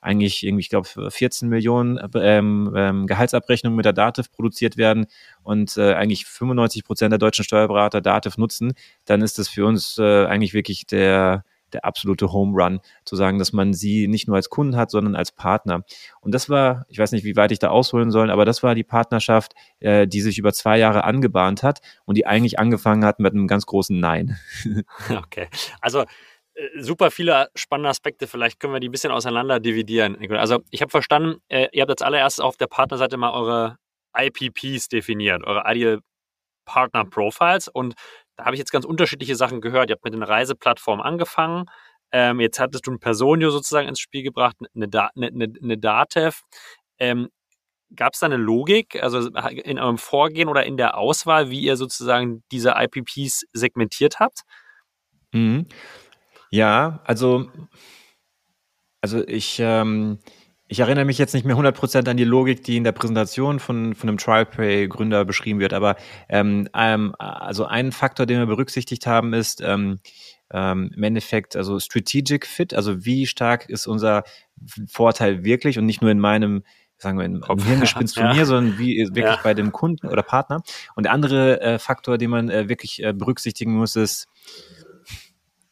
eigentlich irgendwie, ich glaube, 14 Millionen ähm, ähm, Gehaltsabrechnungen mit der Dativ produziert werden und äh, eigentlich 95 Prozent der deutschen Steuerberater Dativ nutzen, dann ist das für uns äh, eigentlich wirklich der der absolute Home Run, zu sagen, dass man sie nicht nur als Kunden hat, sondern als Partner. Und das war, ich weiß nicht, wie weit ich da ausholen soll, aber das war die Partnerschaft, äh, die sich über zwei Jahre angebahnt hat und die eigentlich angefangen hat mit einem ganz großen Nein. Okay, also äh, super viele spannende Aspekte. Vielleicht können wir die ein bisschen auseinander dividieren. Also ich habe verstanden, äh, ihr habt als allererstes auf der Partnerseite mal eure IPPs definiert, eure Ideal Partner Profiles. Und da habe ich jetzt ganz unterschiedliche Sachen gehört. Ihr habt mit den Reiseplattformen angefangen. Ähm, jetzt hattest du ein Personio sozusagen ins Spiel gebracht, eine, da eine, eine, eine Datev. Ähm, Gab es da eine Logik, also in eurem Vorgehen oder in der Auswahl, wie ihr sozusagen diese IPPs segmentiert habt? Mhm. Ja, also, also ich, ähm, ich erinnere mich jetzt nicht mehr 100% an die Logik, die in der Präsentation von, von einem TrialPay-Gründer beschrieben wird, aber ähm, ähm, also ein Faktor, den wir berücksichtigt haben, ist ähm, ähm, im Endeffekt also Strategic Fit, also wie stark ist unser Vorteil wirklich und nicht nur in meinem sagen wir, im, im Hirngespinst von ja. mir, sondern wie wirklich ja. bei dem Kunden oder Partner. Und der andere äh, Faktor, den man äh, wirklich äh, berücksichtigen muss, ist,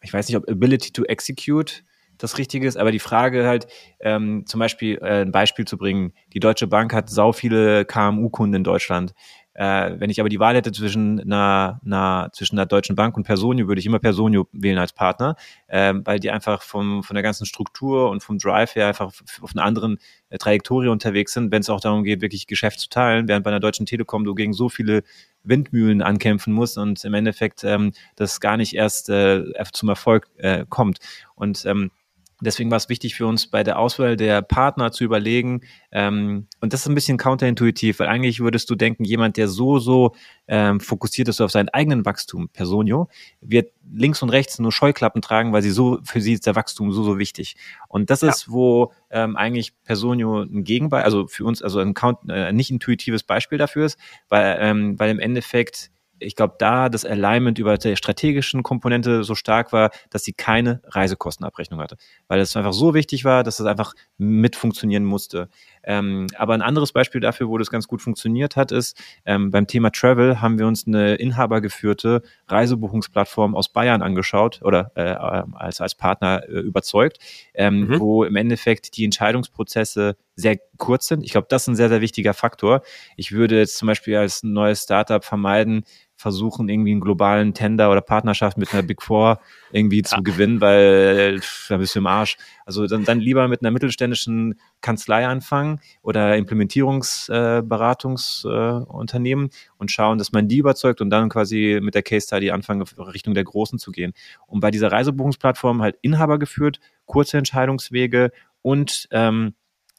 ich weiß nicht, ob Ability to Execute das Richtige ist, aber die Frage halt, ähm, zum Beispiel äh, ein Beispiel zu bringen, die Deutsche Bank hat sau viele KMU-Kunden in Deutschland. Äh, wenn ich aber die Wahl hätte zwischen einer, einer, zwischen einer Deutschen Bank und Personio, würde ich immer Personio wählen als Partner, äh, weil die einfach vom, von der ganzen Struktur und vom Drive her einfach auf einer anderen äh, Trajektorie unterwegs sind, wenn es auch darum geht, wirklich Geschäft zu teilen, während bei einer Deutschen Telekom du gegen so viele Windmühlen ankämpfen musst und im Endeffekt ähm, das gar nicht erst äh, zum Erfolg äh, kommt. Und ähm, Deswegen war es wichtig für uns bei der Auswahl der Partner zu überlegen, ähm, und das ist ein bisschen counterintuitiv, weil eigentlich würdest du denken, jemand, der so, so ähm, fokussiert ist auf seinen eigenen Wachstum, Personio, wird links und rechts nur Scheuklappen tragen, weil sie so, für sie ist der Wachstum so, so wichtig. Und das ja. ist, wo ähm, eigentlich Personio ein Gegenbei, also für uns, also ein Count, äh, nicht intuitives Beispiel dafür ist, weil, ähm, weil im Endeffekt ich glaube, da das Alignment über der strategischen Komponente so stark war, dass sie keine Reisekostenabrechnung hatte. Weil es einfach so wichtig war, dass es einfach mit funktionieren musste. Ähm, aber ein anderes Beispiel dafür, wo das ganz gut funktioniert hat, ist, ähm, beim Thema Travel haben wir uns eine inhabergeführte Reisebuchungsplattform aus Bayern angeschaut oder äh, als, als Partner äh, überzeugt, ähm, mhm. wo im Endeffekt die Entscheidungsprozesse sehr kurz sind. Ich glaube, das ist ein sehr, sehr wichtiger Faktor. Ich würde jetzt zum Beispiel als neues Startup vermeiden, versuchen, irgendwie einen globalen Tender oder Partnerschaft mit einer Big Four irgendwie ja. zu gewinnen, weil da bist du im Arsch. Also dann, dann lieber mit einer mittelständischen Kanzlei anfangen oder Implementierungsberatungsunternehmen äh, äh, und schauen, dass man die überzeugt und dann quasi mit der Case Study anfangen, Richtung der Großen zu gehen. Und bei dieser Reisebuchungsplattform halt Inhaber geführt, kurze Entscheidungswege und ähm,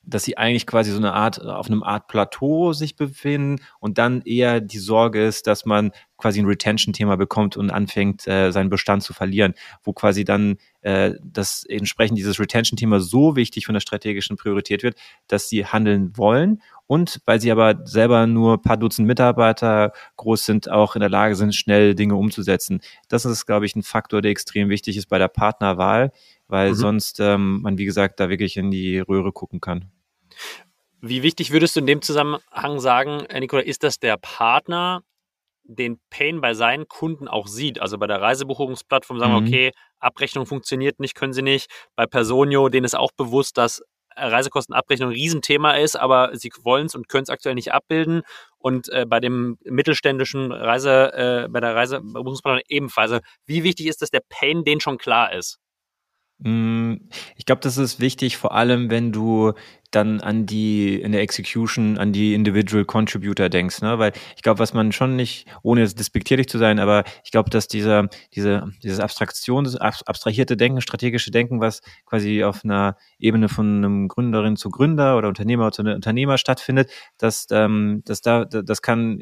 dass sie eigentlich quasi so eine Art, auf einem Art Plateau sich befinden und dann eher die Sorge ist, dass man quasi ein Retention-Thema bekommt und anfängt, äh, seinen Bestand zu verlieren, wo quasi dann äh, das entsprechend dieses Retention-Thema so wichtig von der strategischen Priorität wird, dass sie handeln wollen und weil sie aber selber nur paar Dutzend Mitarbeiter groß sind, auch in der Lage sind, schnell Dinge umzusetzen. Das ist, glaube ich, ein Faktor, der extrem wichtig ist bei der Partnerwahl, weil mhm. sonst ähm, man, wie gesagt, da wirklich in die Röhre gucken kann. Wie wichtig würdest du in dem Zusammenhang sagen, Nikola, ist, dass der Partner den Pain bei seinen Kunden auch sieht? Also bei der Reisebuchungsplattform sagen wir, mhm. okay, Abrechnung funktioniert nicht, können sie nicht. Bei Personio, denen ist auch bewusst, dass Reisekostenabrechnung ein Riesenthema ist, aber sie wollen es und können es aktuell nicht abbilden. Und äh, bei dem mittelständischen Reise, äh, bei der Reisebuchungsplattform ebenfalls. Also wie wichtig ist, dass der Pain denen schon klar ist? Mm, ich glaube, das ist wichtig, vor allem wenn du dann an die in der Execution an die Individual Contributor denkst, ne? Weil ich glaube, was man schon nicht, ohne jetzt despektierlich zu sein, aber ich glaube, dass dieser diese dieses Abstraktion, abstrahierte Denken, strategische Denken, was quasi auf einer Ebene von einem Gründerin zu Gründer oder Unternehmer zu Unternehmer stattfindet, dass ähm, das da das kann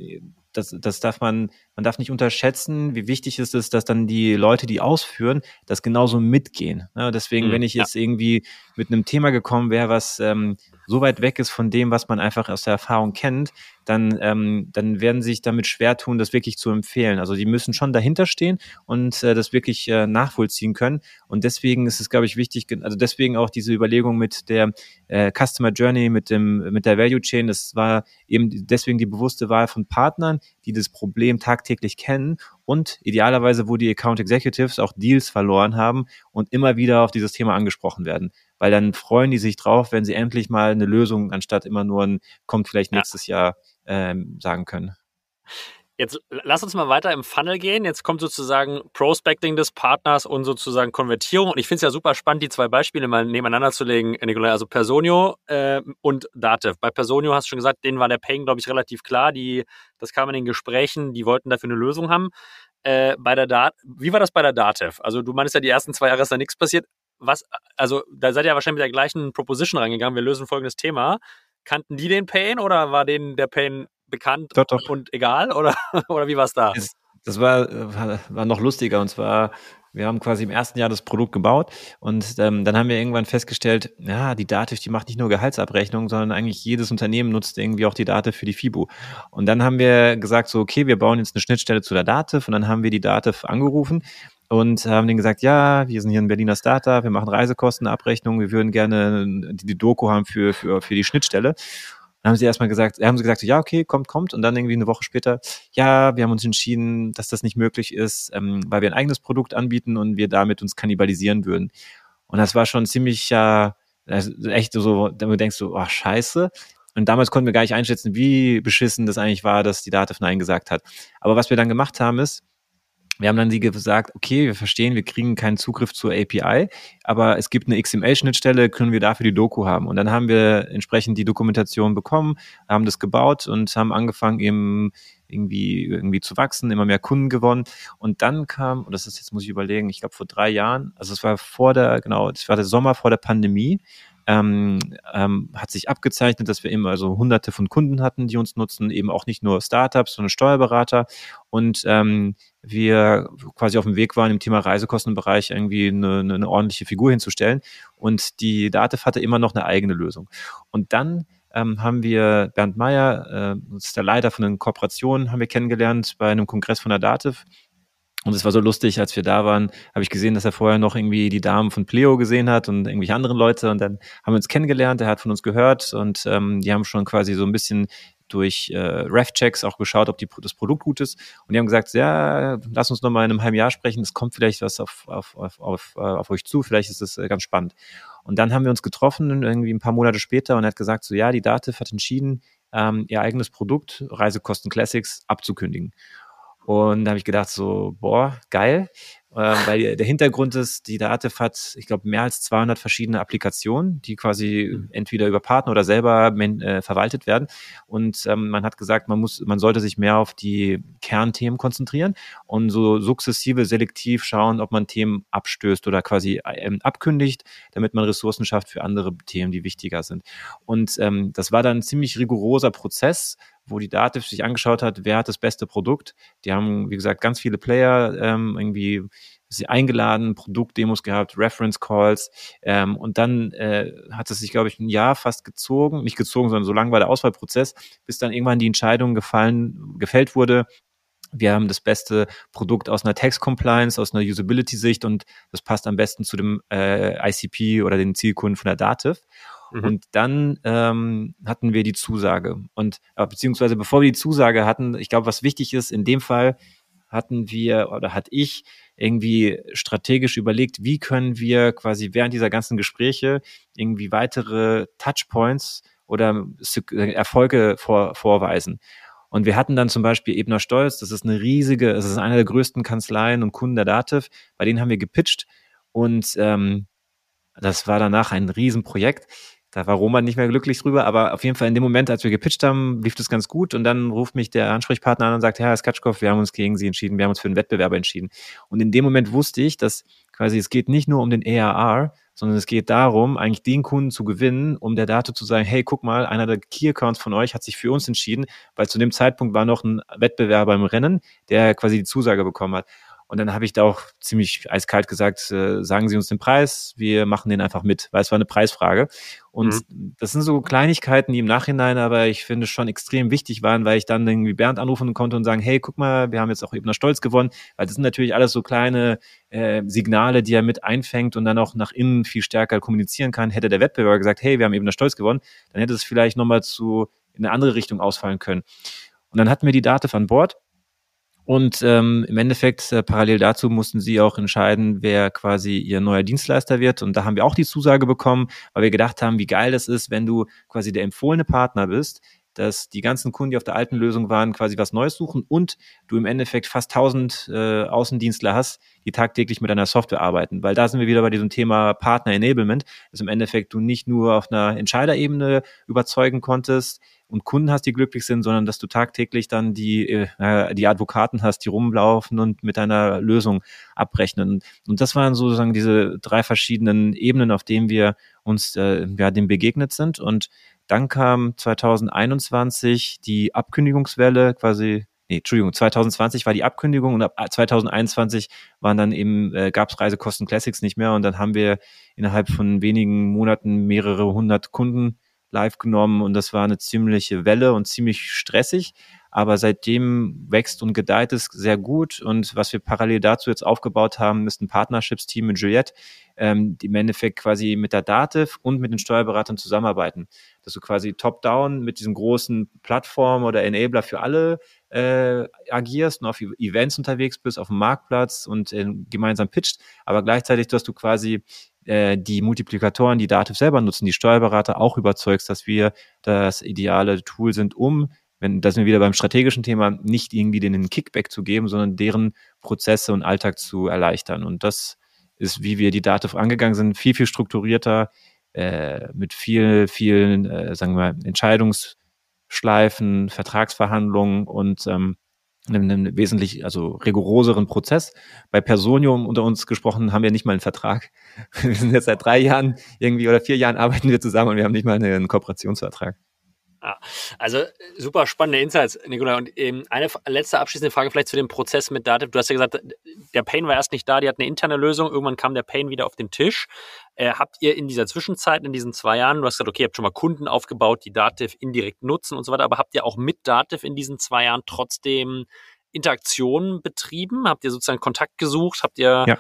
das, das darf man, man darf nicht unterschätzen, wie wichtig ist es, dass dann die Leute, die ausführen, das genauso mitgehen. Ja, deswegen, mhm, wenn ich jetzt irgendwie mit einem Thema gekommen wäre, was ähm, so weit weg ist von dem, was man einfach aus der Erfahrung kennt, dann, ähm, dann werden sie sich damit schwer tun, das wirklich zu empfehlen. Also die müssen schon dahinter stehen und äh, das wirklich äh, nachvollziehen können. Und deswegen ist es, glaube ich, wichtig, also deswegen auch diese Überlegung mit der äh, Customer Journey, mit dem, mit der Value Chain, das war eben deswegen die bewusste Wahl von Partnern, die das Problem tagtäglich kennen und idealerweise, wo die Account Executives auch Deals verloren haben und immer wieder auf dieses Thema angesprochen werden weil dann freuen die sich drauf, wenn sie endlich mal eine Lösung anstatt immer nur ein kommt vielleicht nächstes ja. Jahr ähm, sagen können. Jetzt lass uns mal weiter im Funnel gehen. Jetzt kommt sozusagen Prospecting des Partners und sozusagen Konvertierung. Und ich finde es ja super spannend, die zwei Beispiele mal nebeneinander zu legen, Nikolai. Also Personio äh, und Datev. Bei Personio hast du schon gesagt, denen war der Pain, glaube ich, relativ klar. Die, das kam in den Gesprächen, die wollten dafür eine Lösung haben. Äh, bei der Dat Wie war das bei der Datev? Also du meinst ja, die ersten zwei Jahre ist da nichts passiert was, also da seid ihr ja wahrscheinlich mit der gleichen Proposition reingegangen, wir lösen folgendes Thema. Kannten die den Pain oder war denen der Pain bekannt doch, doch. und egal? Oder, oder wie war es da? Das war, war noch lustiger und zwar, wir haben quasi im ersten Jahr das Produkt gebaut und ähm, dann haben wir irgendwann festgestellt, ja, die Dativ, die macht nicht nur Gehaltsabrechnung, sondern eigentlich jedes Unternehmen nutzt irgendwie auch die Dativ für die FIBU. Und dann haben wir gesagt, so, okay, wir bauen jetzt eine Schnittstelle zu der Dativ und dann haben wir die Dativ angerufen und haben denen gesagt, ja, wir sind hier ein Berliner Startup, wir machen Reisekostenabrechnung, wir würden gerne die, die Doku haben für, für, für die Schnittstelle. Dann haben sie erstmal gesagt, haben sie gesagt, ja, okay, kommt, kommt. Und dann irgendwie eine Woche später, ja, wir haben uns entschieden, dass das nicht möglich ist, ähm, weil wir ein eigenes Produkt anbieten und wir damit uns kannibalisieren würden. Und das war schon ziemlich, ja, echt so, da denkst du, oh, scheiße. Und damals konnten wir gar nicht einschätzen, wie beschissen das eigentlich war, dass die Dativ Nein gesagt hat. Aber was wir dann gemacht haben, ist, wir haben dann die gesagt, okay, wir verstehen, wir kriegen keinen Zugriff zur API, aber es gibt eine XML-Schnittstelle, können wir dafür die Doku haben. Und dann haben wir entsprechend die Dokumentation bekommen, haben das gebaut und haben angefangen eben irgendwie, irgendwie zu wachsen, immer mehr Kunden gewonnen. Und dann kam, und das ist jetzt, muss ich überlegen, ich glaube vor drei Jahren, also es war vor der, genau, es war der Sommer vor der Pandemie, ähm, ähm, hat sich abgezeichnet, dass wir eben also hunderte von Kunden hatten, die uns nutzen, eben auch nicht nur Startups, sondern Steuerberater. Und ähm, wir quasi auf dem Weg waren, im Thema Reisekostenbereich irgendwie eine, eine, ordentliche Figur hinzustellen. Und die Dativ hatte immer noch eine eigene Lösung. Und dann ähm, haben wir Bernd Meyer, äh, ist der Leiter von den Kooperationen, haben wir kennengelernt bei einem Kongress von der Dativ und es war so lustig, als wir da waren, habe ich gesehen, dass er vorher noch irgendwie die Damen von Pleo gesehen hat und irgendwelche anderen Leute. Und dann haben wir uns kennengelernt, er hat von uns gehört und ähm, die haben schon quasi so ein bisschen durch äh, Ref-Checks auch geschaut, ob die, das Produkt gut ist. Und die haben gesagt, ja, lass uns noch mal in einem halben Jahr sprechen, es kommt vielleicht was auf, auf, auf, auf, äh, auf euch zu, vielleicht ist es äh, ganz spannend. Und dann haben wir uns getroffen, irgendwie ein paar Monate später, und er hat gesagt, so ja, die Dativ hat entschieden, ähm, ihr eigenes Produkt, Reisekosten Classics, abzukündigen. Und da habe ich gedacht, so, boah, geil. Ähm, weil der Hintergrund ist, die Dativ hat, ich glaube, mehr als 200 verschiedene Applikationen, die quasi mhm. entweder über Partner oder selber äh, verwaltet werden. Und ähm, man hat gesagt, man muss, man sollte sich mehr auf die Kernthemen konzentrieren und so sukzessive, selektiv schauen, ob man Themen abstößt oder quasi ähm, abkündigt, damit man Ressourcen schafft für andere Themen, die wichtiger sind. Und ähm, das war dann ein ziemlich rigoroser Prozess, wo die Dativ sich angeschaut hat, wer hat das beste Produkt. Die haben, wie gesagt, ganz viele Player ähm, irgendwie sie eingeladen, Produktdemos gehabt, Reference Calls ähm, und dann äh, hat es sich, glaube ich, ein Jahr fast gezogen, nicht gezogen, sondern so lang war der Auswahlprozess, bis dann irgendwann die Entscheidung gefallen, gefällt wurde, wir haben das beste Produkt aus einer Text-Compliance, aus einer Usability-Sicht und das passt am besten zu dem äh, ICP oder den Zielkunden von der Dativ. Mhm. Und dann ähm, hatten wir die Zusage. Und äh, beziehungsweise bevor wir die Zusage hatten, ich glaube, was wichtig ist, in dem Fall hatten wir oder hat ich irgendwie strategisch überlegt, wie können wir quasi während dieser ganzen Gespräche irgendwie weitere Touchpoints oder Erfolge vor, vorweisen. Und wir hatten dann zum Beispiel Ebner Stolz, das ist eine riesige, das ist eine der größten Kanzleien und Kunden der Dativ, bei denen haben wir gepitcht und ähm, das war danach ein Riesenprojekt. Da war Roman nicht mehr glücklich drüber, aber auf jeden Fall in dem Moment, als wir gepitcht haben, lief das ganz gut und dann ruft mich der Ansprechpartner an und sagt, Herr Skatschkow, wir haben uns gegen Sie entschieden, wir haben uns für einen Wettbewerber entschieden. Und in dem Moment wusste ich, dass quasi es geht nicht nur um den ERR, sondern es geht darum, eigentlich den Kunden zu gewinnen, um der Dato zu sagen, hey, guck mal, einer der Key-Accounts von euch hat sich für uns entschieden, weil zu dem Zeitpunkt war noch ein Wettbewerber im Rennen, der quasi die Zusage bekommen hat. Und dann habe ich da auch ziemlich eiskalt gesagt, äh, sagen Sie uns den Preis, wir machen den einfach mit, weil es war eine Preisfrage. Und mhm. das sind so Kleinigkeiten, die im Nachhinein aber ich finde schon extrem wichtig waren, weil ich dann irgendwie Bernd anrufen konnte und sagen, hey, guck mal, wir haben jetzt auch Ebner Stolz gewonnen, weil das sind natürlich alles so kleine äh, Signale, die er mit einfängt und dann auch nach innen viel stärker kommunizieren kann. Hätte der Wettbewerber gesagt, hey, wir haben Ebner Stolz gewonnen, dann hätte es vielleicht nochmal zu in eine andere Richtung ausfallen können. Und dann hatten wir die Dativ an Bord und ähm, im Endeffekt, äh, parallel dazu mussten sie auch entscheiden, wer quasi ihr neuer Dienstleister wird. Und da haben wir auch die Zusage bekommen, weil wir gedacht haben, wie geil das ist, wenn du quasi der empfohlene Partner bist, dass die ganzen Kunden, die auf der alten Lösung waren, quasi was Neues suchen und du im Endeffekt fast 1000 äh, Außendienstler hast, die tagtäglich mit deiner Software arbeiten. Weil da sind wir wieder bei diesem Thema Partner Enablement, dass im Endeffekt du nicht nur auf einer Entscheiderebene überzeugen konntest, und Kunden hast, die glücklich sind, sondern dass du tagtäglich dann die, äh, die Advokaten hast, die rumlaufen und mit deiner Lösung abrechnen. Und das waren sozusagen diese drei verschiedenen Ebenen, auf denen wir uns äh, ja, dem begegnet sind. Und dann kam 2021 die Abkündigungswelle, quasi nee, Entschuldigung, 2020 war die Abkündigung und ab 2021 waren dann eben, äh, gab es Reisekosten Classics nicht mehr und dann haben wir innerhalb von wenigen Monaten mehrere hundert Kunden live genommen und das war eine ziemliche Welle und ziemlich stressig. Aber seitdem wächst und gedeiht es sehr gut. Und was wir parallel dazu jetzt aufgebaut haben, ist ein Partnerships-Team mit Juliette, ähm, die im Endeffekt quasi mit der Dativ und mit den Steuerberatern zusammenarbeiten. Dass du quasi top-down mit diesem großen Plattform oder Enabler für alle äh, agierst und auf Events unterwegs bist, auf dem Marktplatz und äh, gemeinsam pitcht, aber gleichzeitig, dass du quasi äh, die Multiplikatoren, die Dativ selber nutzen, die Steuerberater auch überzeugst, dass wir das ideale Tool sind, um, wenn, da sind wir wieder beim strategischen Thema, nicht irgendwie denen Kickback zu geben, sondern deren Prozesse und Alltag zu erleichtern. Und das ist, wie wir die Dativ angegangen sind, viel, viel strukturierter, äh, mit viel, vielen, äh, sagen wir, Entscheidungsschleifen, Vertragsverhandlungen und ähm, einem wesentlich, also rigoroseren Prozess. Bei Personium unter uns gesprochen haben wir nicht mal einen Vertrag. Wir sind jetzt seit drei Jahren irgendwie oder vier Jahren arbeiten wir zusammen und wir haben nicht mal einen Kooperationsvertrag. Ja, also super spannende Insights, Nicola. Und ähm, eine letzte abschließende Frage vielleicht zu dem Prozess mit Dativ. Du hast ja gesagt, der Pain war erst nicht da, die hat eine interne Lösung. Irgendwann kam der Pain wieder auf den Tisch. Äh, habt ihr in dieser Zwischenzeit, in diesen zwei Jahren, du hast gesagt, okay, ihr habt schon mal Kunden aufgebaut, die Dativ indirekt nutzen und so weiter, aber habt ihr auch mit Dativ in diesen zwei Jahren trotzdem Interaktionen betrieben? Habt ihr sozusagen Kontakt gesucht? Habt ihr, ja.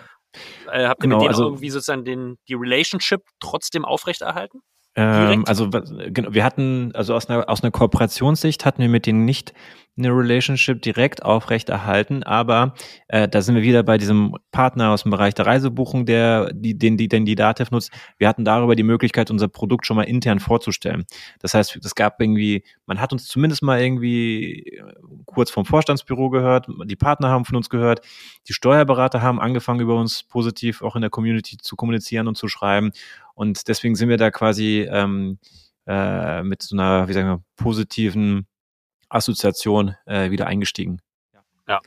äh, habt ihr genau, mit denen also, irgendwie sozusagen den, die Relationship trotzdem aufrechterhalten? Ähm, also genau, wir hatten, also aus einer, aus einer Kooperationssicht hatten wir mit denen nicht eine Relationship direkt aufrechterhalten, aber äh, da sind wir wieder bei diesem Partner aus dem Bereich der Reisebuchung, der die, den, die, den die Dativ nutzt. Wir hatten darüber die Möglichkeit, unser Produkt schon mal intern vorzustellen. Das heißt, es gab irgendwie, man hat uns zumindest mal irgendwie äh, kurz vom Vorstandsbüro gehört, die Partner haben von uns gehört, die Steuerberater haben angefangen, über uns positiv auch in der Community zu kommunizieren und zu schreiben. Und deswegen sind wir da quasi ähm, äh, mit so einer, wie sagen wir, positiven Assoziation äh, wieder eingestiegen. Ja.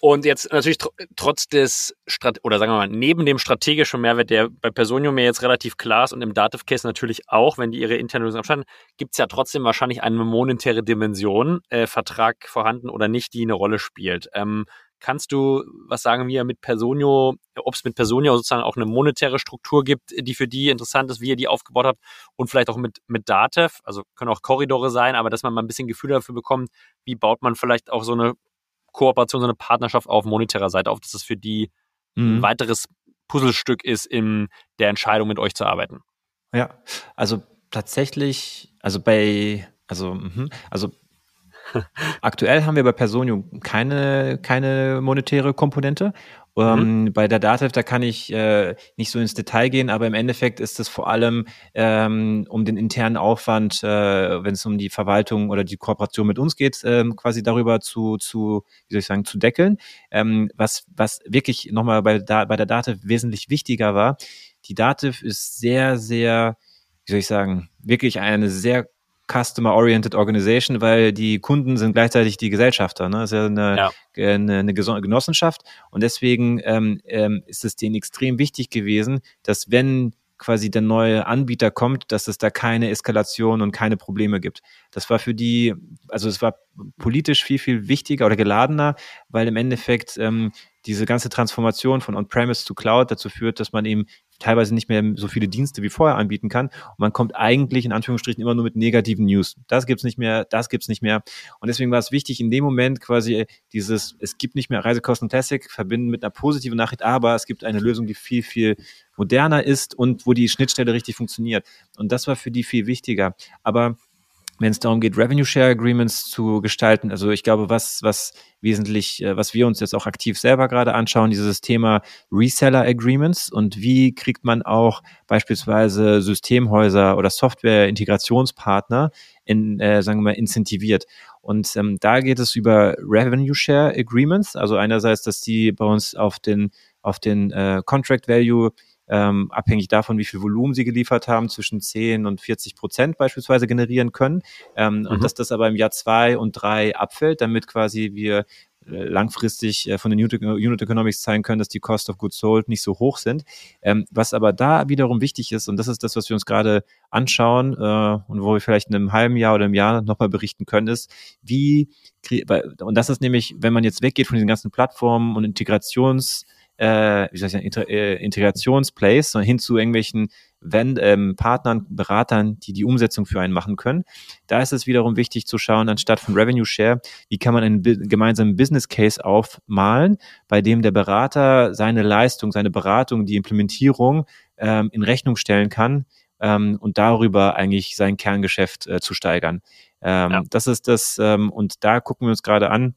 Und jetzt natürlich tr trotz des, Strat oder sagen wir mal, neben dem strategischen Mehrwert, der bei Personio mir jetzt relativ klar ist und im Dativ Case natürlich auch, wenn die ihre interne Lösung abschalten, gibt es ja trotzdem wahrscheinlich eine monetäre Dimension, äh, Vertrag vorhanden oder nicht, die eine Rolle spielt. Ähm, Kannst du was sagen, wie ihr mit Personio, ob es mit Personio sozusagen auch eine monetäre Struktur gibt, die für die interessant ist, wie ihr die aufgebaut habt und vielleicht auch mit, mit Datev, also können auch Korridore sein, aber dass man mal ein bisschen Gefühl dafür bekommt, wie baut man vielleicht auch so eine Kooperation, so eine Partnerschaft auf monetärer Seite auf, dass es für die mhm. ein weiteres Puzzlestück ist, in der Entscheidung mit euch zu arbeiten. Ja, also tatsächlich, also bei, also, mh, also Aktuell haben wir bei Personio keine, keine monetäre Komponente. Ähm, mhm. Bei der Datev, da kann ich äh, nicht so ins Detail gehen, aber im Endeffekt ist es vor allem ähm, um den internen Aufwand, äh, wenn es um die Verwaltung oder die Kooperation mit uns geht, ähm, quasi darüber zu, zu, wie soll ich sagen, zu deckeln. Ähm, was, was wirklich nochmal bei, da, bei der Datev wesentlich wichtiger war, die Datev ist sehr, sehr, wie soll ich sagen, wirklich eine sehr Customer-Oriented Organization, weil die Kunden sind gleichzeitig die Gesellschafter. Ne? Das ist ja eine, ja. eine, eine Genossenschaft und deswegen ähm, ähm, ist es denen extrem wichtig gewesen, dass wenn quasi der neue Anbieter kommt, dass es da keine Eskalation und keine Probleme gibt. Das war für die, also es war politisch viel, viel wichtiger oder geladener, weil im Endeffekt ähm, diese ganze Transformation von On-Premise zu Cloud dazu führt, dass man eben teilweise nicht mehr so viele Dienste wie vorher anbieten kann. Und man kommt eigentlich in Anführungsstrichen immer nur mit negativen News. Das gibt's nicht mehr, das gibt's nicht mehr. Und deswegen war es wichtig, in dem Moment quasi dieses, es gibt nicht mehr Reisekosten Classic, verbinden mit einer positiven Nachricht, aber es gibt eine Lösung, die viel, viel moderner ist und wo die Schnittstelle richtig funktioniert. Und das war für die viel wichtiger. Aber wenn es darum geht, Revenue Share Agreements zu gestalten. Also ich glaube, was, was wesentlich, äh, was wir uns jetzt auch aktiv selber gerade anschauen, dieses Thema Reseller Agreements und wie kriegt man auch beispielsweise Systemhäuser oder Software-Integrationspartner in, äh, sagen wir mal, incentiviert. Und ähm, da geht es über Revenue Share Agreements, also einerseits, dass die bei uns auf den auf den äh, Contract Value ähm, abhängig davon, wie viel Volumen sie geliefert haben, zwischen 10 und 40 Prozent beispielsweise generieren können. Ähm, mhm. Und dass das aber im Jahr zwei und drei abfällt, damit quasi wir äh, langfristig äh, von den Unit Economics zeigen können, dass die Cost of Goods Sold nicht so hoch sind. Ähm, was aber da wiederum wichtig ist, und das ist das, was wir uns gerade anschauen äh, und wo wir vielleicht in einem halben Jahr oder einem Jahr nochmal berichten können, ist, wie, und das ist nämlich, wenn man jetzt weggeht von diesen ganzen Plattformen und Integrations- äh, wie soll ich sagen, Inter äh, Integrationsplays hin zu irgendwelchen wenn, ähm, Partnern, Beratern, die die Umsetzung für einen machen können. Da ist es wiederum wichtig zu schauen, anstatt von Revenue Share, wie kann man einen gemeinsamen Business Case aufmalen, bei dem der Berater seine Leistung, seine Beratung, die Implementierung ähm, in Rechnung stellen kann ähm, und darüber eigentlich sein Kerngeschäft äh, zu steigern. Ähm, ja. Das ist das, ähm, und da gucken wir uns gerade an,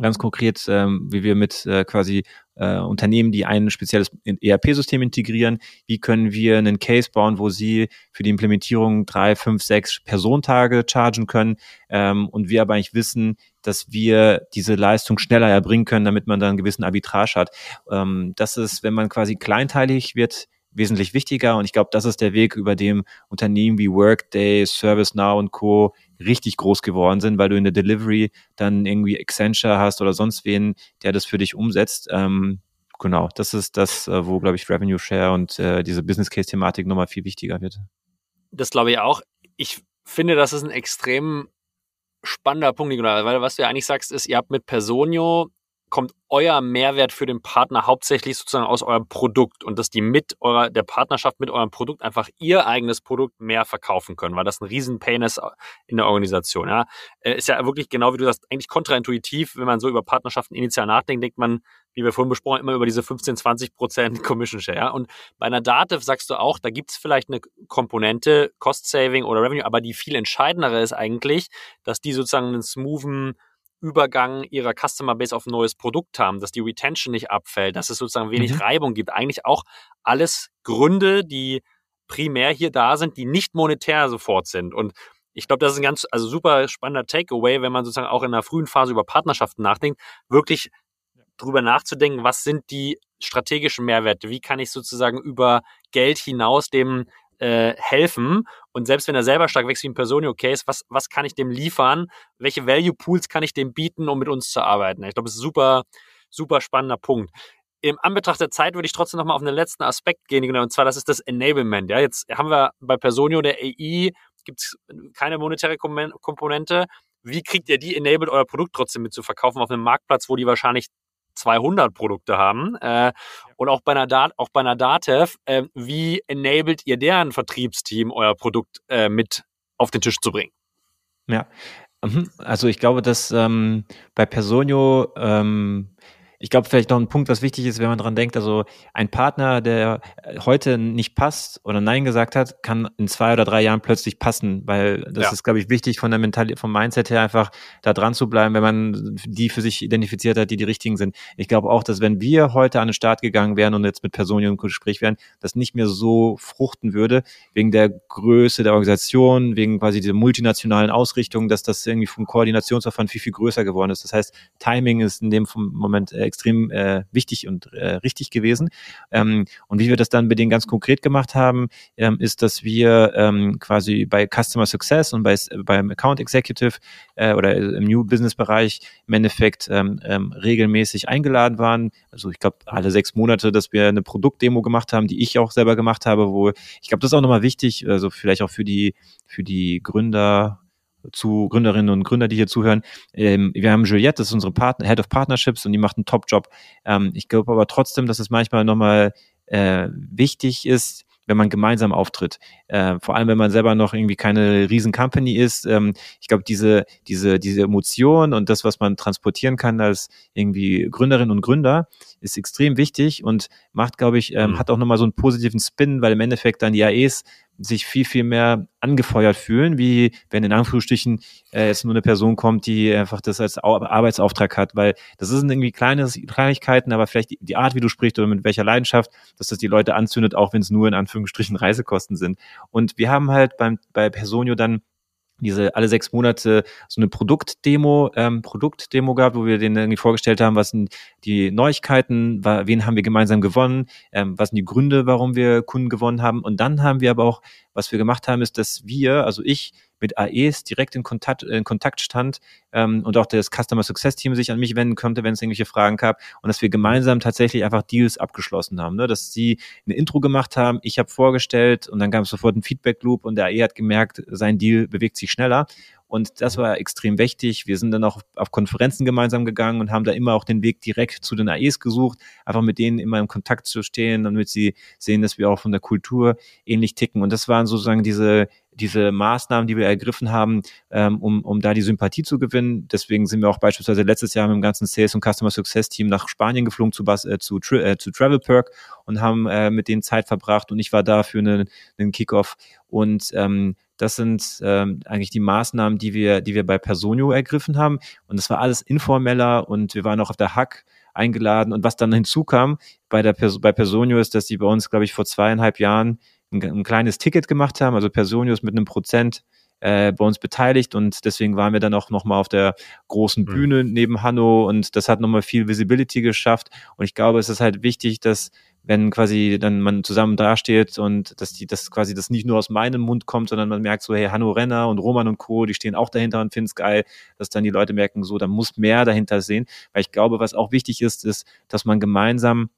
ganz konkret, ähm, wie wir mit äh, quasi äh, Unternehmen, die ein spezielles ERP-System integrieren, wie können wir einen Case bauen, wo sie für die Implementierung drei, fünf, sechs Personentage chargen können ähm, und wir aber eigentlich wissen, dass wir diese Leistung schneller erbringen können, damit man dann einen gewissen Arbitrage hat. Ähm, das ist, wenn man quasi kleinteilig wird, wesentlich wichtiger und ich glaube, das ist der Weg, über dem Unternehmen wie Workday, ServiceNow und Co richtig groß geworden sind, weil du in der Delivery dann irgendwie Accenture hast oder sonst wen, der das für dich umsetzt. Ähm, genau, das ist das, äh, wo, glaube ich, Revenue Share und äh, diese Business Case-Thematik nochmal viel wichtiger wird. Das glaube ich auch. Ich finde, das ist ein extrem spannender Punkt, weil was du ja eigentlich sagst, ist, ihr habt mit Personio kommt euer Mehrwert für den Partner hauptsächlich sozusagen aus eurem Produkt und dass die mit eurer, der Partnerschaft mit eurem Produkt einfach ihr eigenes Produkt mehr verkaufen können, weil das ein riesen Pain ist in der Organisation. Ja. Äh, ist ja wirklich genau wie du sagst, eigentlich kontraintuitiv, wenn man so über Partnerschaften initial nachdenkt, denkt man, wie wir vorhin besprochen, immer über diese 15, 20 Prozent Commission Share. Ja. Und bei einer Dativ sagst du auch, da gibt's vielleicht eine Komponente, Cost Saving oder Revenue, aber die viel entscheidendere ist eigentlich, dass die sozusagen einen smoothen Übergang ihrer Customer Base auf ein neues Produkt haben, dass die Retention nicht abfällt, dass es sozusagen wenig mhm. Reibung gibt. Eigentlich auch alles Gründe, die primär hier da sind, die nicht monetär sofort sind. Und ich glaube, das ist ein ganz, also super spannender Takeaway, wenn man sozusagen auch in der frühen Phase über Partnerschaften nachdenkt, wirklich drüber nachzudenken, was sind die strategischen Mehrwerte? Wie kann ich sozusagen über Geld hinaus dem äh, helfen. Und selbst wenn er selber stark wächst wie ein Personio Case, was, was kann ich dem liefern? Welche Value Pools kann ich dem bieten, um mit uns zu arbeiten? Ich glaube, das ist ein super, super spannender Punkt. Im Anbetracht der Zeit würde ich trotzdem nochmal auf einen letzten Aspekt gehen, genau, und zwar das ist das Enablement. Ja, jetzt haben wir bei Personio der AI gibt es keine monetäre Komponente. Wie kriegt ihr die enabled, euer Produkt trotzdem mit zu verkaufen auf einem Marktplatz, wo die wahrscheinlich 200 Produkte haben. Äh, und auch bei einer, Dat auch bei einer Datev, äh, wie enabled ihr deren Vertriebsteam, euer Produkt äh, mit auf den Tisch zu bringen? Ja, mhm. also ich glaube, dass ähm, bei Personio ähm, ich glaube, vielleicht noch ein Punkt, was wichtig ist, wenn man dran denkt, also ein Partner, der heute nicht passt oder Nein gesagt hat, kann in zwei oder drei Jahren plötzlich passen, weil das ja. ist, glaube ich, wichtig von der Mental vom Mindset her einfach da dran zu bleiben, wenn man die für sich identifiziert hat, die die richtigen sind. Ich glaube auch, dass wenn wir heute an den Start gegangen wären und jetzt mit Personen im Gespräch wären, das nicht mehr so fruchten würde, wegen der Größe der Organisation, wegen quasi dieser multinationalen Ausrichtung, dass das irgendwie vom Koordinationsaufwand viel, viel größer geworden ist. Das heißt, Timing ist in dem Moment äh, extrem äh, wichtig und äh, richtig gewesen. Ähm, und wie wir das dann bei denen ganz konkret gemacht haben, ähm, ist, dass wir ähm, quasi bei Customer Success und bei, beim Account Executive äh, oder im New Business Bereich im Endeffekt ähm, ähm, regelmäßig eingeladen waren. Also ich glaube alle sechs Monate, dass wir eine Produktdemo gemacht haben, die ich auch selber gemacht habe, wo ich glaube, das ist auch nochmal wichtig, also vielleicht auch für die für die Gründer zu Gründerinnen und Gründer, die hier zuhören. Ähm, wir haben Juliette, das ist unsere Partner, Head of Partnerships und die macht einen Top-Job. Ähm, ich glaube aber trotzdem, dass es manchmal nochmal äh, wichtig ist, wenn man gemeinsam auftritt. Äh, vor allem, wenn man selber noch irgendwie keine riesen Company ist. Ähm, ich glaube, diese, diese, diese Emotion und das, was man transportieren kann als irgendwie Gründerinnen und Gründer, ist extrem wichtig und macht, glaube ich, ähm, mhm. hat auch nochmal so einen positiven Spin, weil im Endeffekt dann die AEs sich viel, viel mehr angefeuert fühlen, wie wenn in Anführungsstrichen äh, jetzt nur eine Person kommt, die einfach das als Arbeitsauftrag hat, weil das sind irgendwie kleine Kleinigkeiten, aber vielleicht die, die Art, wie du sprichst oder mit welcher Leidenschaft, dass das die Leute anzündet, auch wenn es nur in Anführungsstrichen Reisekosten sind. Und wir haben halt beim, bei Personio dann diese alle sechs Monate so eine Produktdemo, ähm, Produktdemo gehabt, wo wir denen irgendwie vorgestellt haben, was sind die Neuigkeiten, wen haben wir gemeinsam gewonnen, ähm, was sind die Gründe, warum wir Kunden gewonnen haben. Und dann haben wir aber auch, was wir gemacht haben, ist, dass wir, also ich, mit AEs direkt in Kontakt, in Kontakt stand ähm, und auch das Customer Success Team sich an mich wenden konnte, wenn es irgendwelche Fragen gab und dass wir gemeinsam tatsächlich einfach Deals abgeschlossen haben, ne? dass sie eine Intro gemacht haben, ich habe vorgestellt und dann gab es sofort ein Feedback Loop und der AE hat gemerkt, sein Deal bewegt sich schneller und das war extrem wichtig. Wir sind dann auch auf Konferenzen gemeinsam gegangen und haben da immer auch den Weg direkt zu den AEs gesucht, einfach mit denen immer im Kontakt zu stehen, damit sie sehen, dass wir auch von der Kultur ähnlich ticken. Und das waren sozusagen diese diese Maßnahmen, die wir ergriffen haben, ähm, um, um da die Sympathie zu gewinnen. Deswegen sind wir auch beispielsweise letztes Jahr mit dem ganzen Sales und Customer Success Team nach Spanien geflogen zu, äh, zu, äh, zu Travel Perk und haben äh, mit denen Zeit verbracht und ich war da für einen, einen Kickoff und ähm, das sind ähm, eigentlich die Maßnahmen, die wir, die wir bei Personio ergriffen haben. Und das war alles informeller und wir waren auch auf der Hack eingeladen. Und was dann hinzukam bei der bei Personio ist, dass die bei uns, glaube ich, vor zweieinhalb Jahren ein, ein kleines Ticket gemacht haben. Also Personio ist mit einem Prozent äh, bei uns beteiligt und deswegen waren wir dann auch nochmal auf der großen mhm. Bühne mhm. neben Hanno und das hat nochmal viel Visibility geschafft und ich glaube, es ist halt wichtig, dass wenn quasi dann man zusammen dasteht und dass die, dass quasi das nicht nur aus meinem Mund kommt, sondern man merkt so, hey, Hanno Renner und Roman und Co., die stehen auch dahinter und finden es geil, dass dann die Leute merken, so, da muss mehr dahinter sehen. Weil ich glaube, was auch wichtig ist, ist, dass man gemeinsam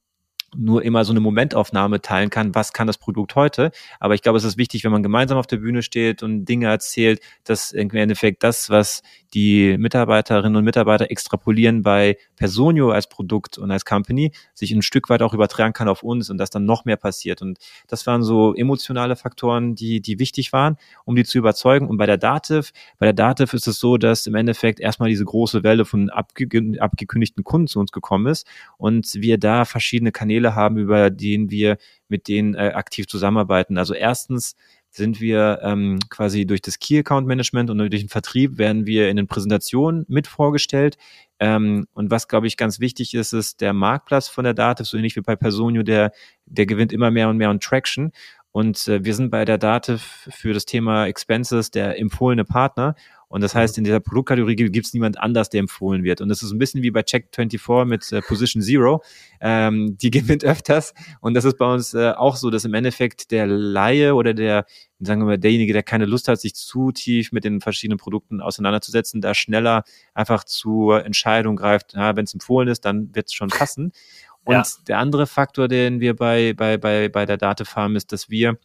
nur immer so eine Momentaufnahme teilen kann, was kann das Produkt heute. Aber ich glaube, es ist wichtig, wenn man gemeinsam auf der Bühne steht und Dinge erzählt, dass im Endeffekt das, was die Mitarbeiterinnen und Mitarbeiter extrapolieren bei Personio als Produkt und als Company, sich ein Stück weit auch übertragen kann auf uns und dass dann noch mehr passiert. Und das waren so emotionale Faktoren, die, die wichtig waren, um die zu überzeugen. Und bei der Dativ, bei der Dativ ist es so, dass im Endeffekt erstmal diese große Welle von abge abgekündigten Kunden zu uns gekommen ist und wir da verschiedene Kanäle Kanäle haben, über den wir mit denen äh, aktiv zusammenarbeiten. Also erstens sind wir ähm, quasi durch das Key Account Management und durch den Vertrieb werden wir in den Präsentationen mit vorgestellt. Ähm, und was, glaube ich, ganz wichtig ist, ist der Marktplatz von der Dativ, so ähnlich wie bei Personio, der, der gewinnt immer mehr und mehr an Traction. Und äh, wir sind bei der Dativ für das Thema Expenses der empfohlene Partner. Und das heißt, in dieser Produktkategorie gibt es niemand anders, der empfohlen wird. Und das ist ein bisschen wie bei Check24 mit äh, Position Zero. Ähm, die gewinnt öfters. Und das ist bei uns äh, auch so, dass im Endeffekt der Laie oder der, sagen wir mal, derjenige, der keine Lust hat, sich zu tief mit den verschiedenen Produkten auseinanderzusetzen, da schneller einfach zur Entscheidung greift, ja, wenn es empfohlen ist, dann wird es schon passen. Und ja. der andere Faktor, den wir bei, bei, bei, bei der Datev haben, ist, dass wir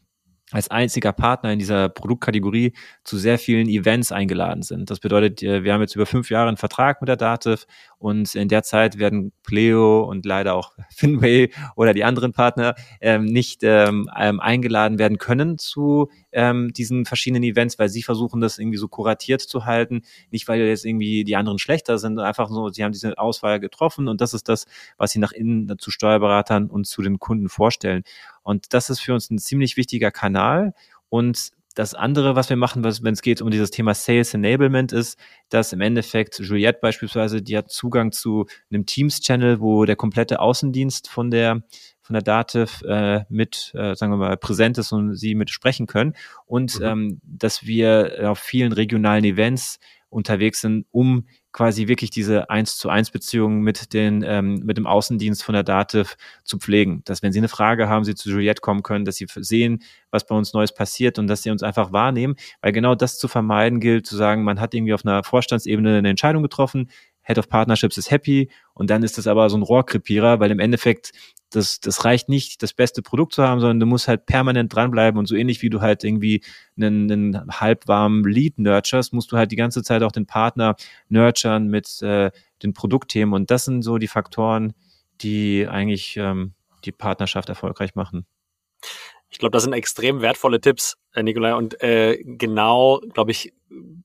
als einziger Partner in dieser Produktkategorie zu sehr vielen Events eingeladen sind. Das bedeutet, äh, wir haben jetzt über fünf Jahre einen Vertrag mit der Dativ und in der Zeit werden Pleo und leider auch Finway oder die anderen Partner ähm, nicht ähm, ähm, eingeladen werden können zu ähm, diesen verschiedenen Events, weil sie versuchen, das irgendwie so kuratiert zu halten. Nicht, weil jetzt irgendwie die anderen schlechter sind, einfach so, sie haben diese Auswahl getroffen und das ist das, was sie nach innen zu Steuerberatern und zu den Kunden vorstellen. Und das ist für uns ein ziemlich wichtiger Kanal. Und das andere, was wir machen, wenn es geht um dieses Thema Sales Enablement, ist, dass im Endeffekt Juliette beispielsweise, die hat Zugang zu einem Teams-Channel, wo der komplette Außendienst von der von der Dativ äh, mit, äh, sagen wir mal, präsent ist und sie mit sprechen können. Und mhm. ähm, dass wir auf vielen regionalen Events unterwegs sind, um quasi wirklich diese eins zu eins Beziehung mit den ähm, mit dem Außendienst von der Dativ zu pflegen. Dass wenn Sie eine Frage haben, Sie zu Juliette kommen können, dass Sie sehen, was bei uns Neues passiert und dass Sie uns einfach wahrnehmen, weil genau das zu vermeiden gilt, zu sagen, man hat irgendwie auf einer Vorstandsebene eine Entscheidung getroffen, Head of Partnerships ist happy und dann ist das aber so ein Rohrkrepierer, weil im Endeffekt das, das reicht nicht, das beste Produkt zu haben, sondern du musst halt permanent dranbleiben und so ähnlich wie du halt irgendwie einen, einen halbwarmen Lead nurturst, musst du halt die ganze Zeit auch den Partner nurturen mit äh, den Produktthemen und das sind so die Faktoren, die eigentlich ähm, die Partnerschaft erfolgreich machen. Ich glaube, das sind extrem wertvolle Tipps, äh, Nikolai, und äh, genau, glaube ich,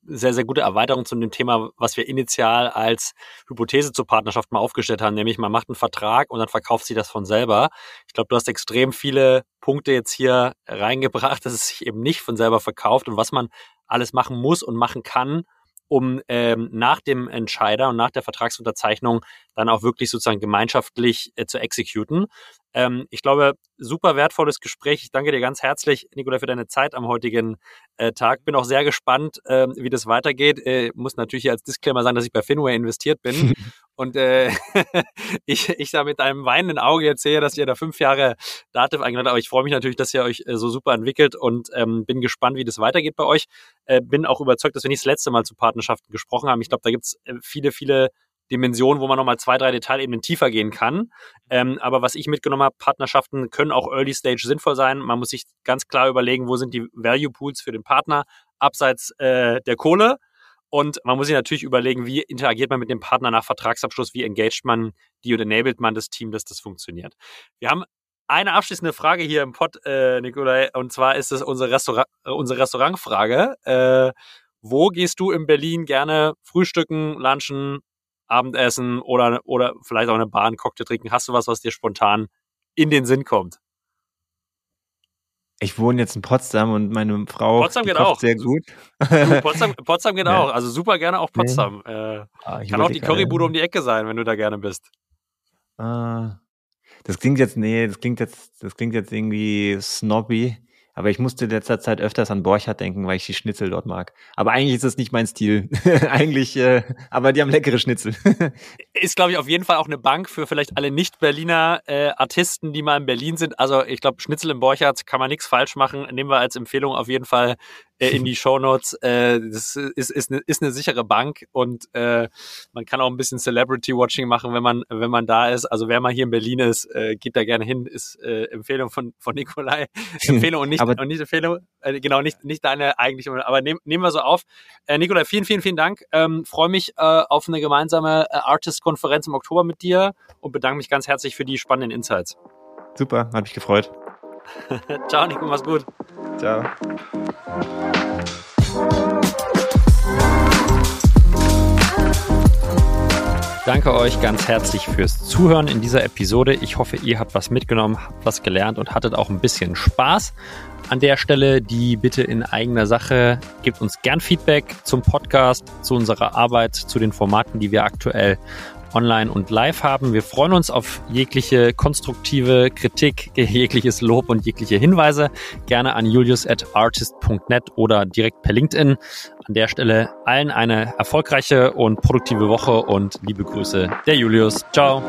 sehr, sehr gute Erweiterung zu dem Thema, was wir initial als Hypothese zur Partnerschaft mal aufgestellt haben, nämlich man macht einen Vertrag und dann verkauft sie das von selber. Ich glaube, du hast extrem viele Punkte jetzt hier reingebracht, dass es sich eben nicht von selber verkauft und was man alles machen muss und machen kann, um ähm, nach dem Entscheider und nach der Vertragsunterzeichnung dann auch wirklich sozusagen gemeinschaftlich äh, zu exekuten. Ähm, ich glaube, super wertvolles Gespräch. Ich danke dir ganz herzlich, Nikola, für deine Zeit am heutigen äh, Tag. Bin auch sehr gespannt, äh, wie das weitergeht. Äh, muss natürlich hier als Disclaimer sagen, dass ich bei Finway investiert bin und äh, ich, ich da mit einem weinenden Auge jetzt sehe, dass ihr da fünf Jahre Dativ eingeladen habt. Aber ich freue mich natürlich, dass ihr euch äh, so super entwickelt und ähm, bin gespannt, wie das weitergeht bei euch. Äh, bin auch überzeugt, dass wir nicht das letzte Mal zu Partnerschaften gesprochen haben. Ich glaube, da gibt's äh, viele, viele Dimension, wo man nochmal zwei, drei Detailebenen tiefer gehen kann. Ähm, aber was ich mitgenommen habe, Partnerschaften können auch Early Stage sinnvoll sein. Man muss sich ganz klar überlegen, wo sind die Value Pools für den Partner abseits äh, der Kohle. Und man muss sich natürlich überlegen, wie interagiert man mit dem Partner nach Vertragsabschluss, wie engaged man die und enabled man das Team, dass das funktioniert. Wir haben eine abschließende Frage hier im Pod, äh, Nikolai, und zwar ist es unsere, Restaurant, äh, unsere Restaurantfrage. Äh, wo gehst du in Berlin gerne frühstücken, lunchen, Abendessen oder, oder vielleicht auch eine einen Cocktail trinken? Hast du was, was dir spontan in den Sinn kommt? Ich wohne jetzt in Potsdam und meine Frau Potsdam geht auch. sehr gut. Potsdam, Potsdam geht ja. auch. Also super gerne auch Potsdam. Nee. Äh, ah, kann auch die Currybude um die Ecke sein, wenn du da gerne bist. Ah, das klingt jetzt, nee, das klingt jetzt, das klingt jetzt irgendwie snobby. Aber ich musste in letzter Zeit öfters an Borchardt denken, weil ich die Schnitzel dort mag. Aber eigentlich ist das nicht mein Stil. eigentlich, äh, aber die haben leckere Schnitzel. ist, glaube ich, auf jeden Fall auch eine Bank für vielleicht alle Nicht-Berliner äh, Artisten, die mal in Berlin sind. Also ich glaube, Schnitzel im Borchardt kann man nichts falsch machen. Nehmen wir als Empfehlung auf jeden Fall äh, in die Shownotes. Äh, das ist, ist, eine, ist eine sichere Bank und äh, man kann auch ein bisschen Celebrity-Watching machen, wenn man, wenn man da ist. Also wer mal hier in Berlin ist, äh, geht da gerne hin, ist äh, Empfehlung von, von Nikolai. Empfehlung und nicht, und nicht Empfehlung, äh, genau, nicht, nicht deine eigentliche, aber nehm, nehmen wir so auf. Äh, Nikolai, vielen, vielen, vielen Dank. Ähm, Freue mich äh, auf eine gemeinsame äh, Artist-Konferenz im Oktober mit dir und bedanke mich ganz herzlich für die spannenden Insights. Super, hat mich gefreut. Ciao, Nico, mach's gut. Ciao. Danke euch ganz herzlich fürs Zuhören in dieser Episode. Ich hoffe, ihr habt was mitgenommen, habt was gelernt und hattet auch ein bisschen Spaß. An der Stelle die Bitte in eigener Sache, gebt uns gern Feedback zum Podcast, zu unserer Arbeit, zu den Formaten, die wir aktuell online und live haben. Wir freuen uns auf jegliche konstruktive Kritik, jegliches Lob und jegliche Hinweise. Gerne an julius at artist.net oder direkt per LinkedIn. An der Stelle allen eine erfolgreiche und produktive Woche und liebe Grüße, der Julius. Ciao.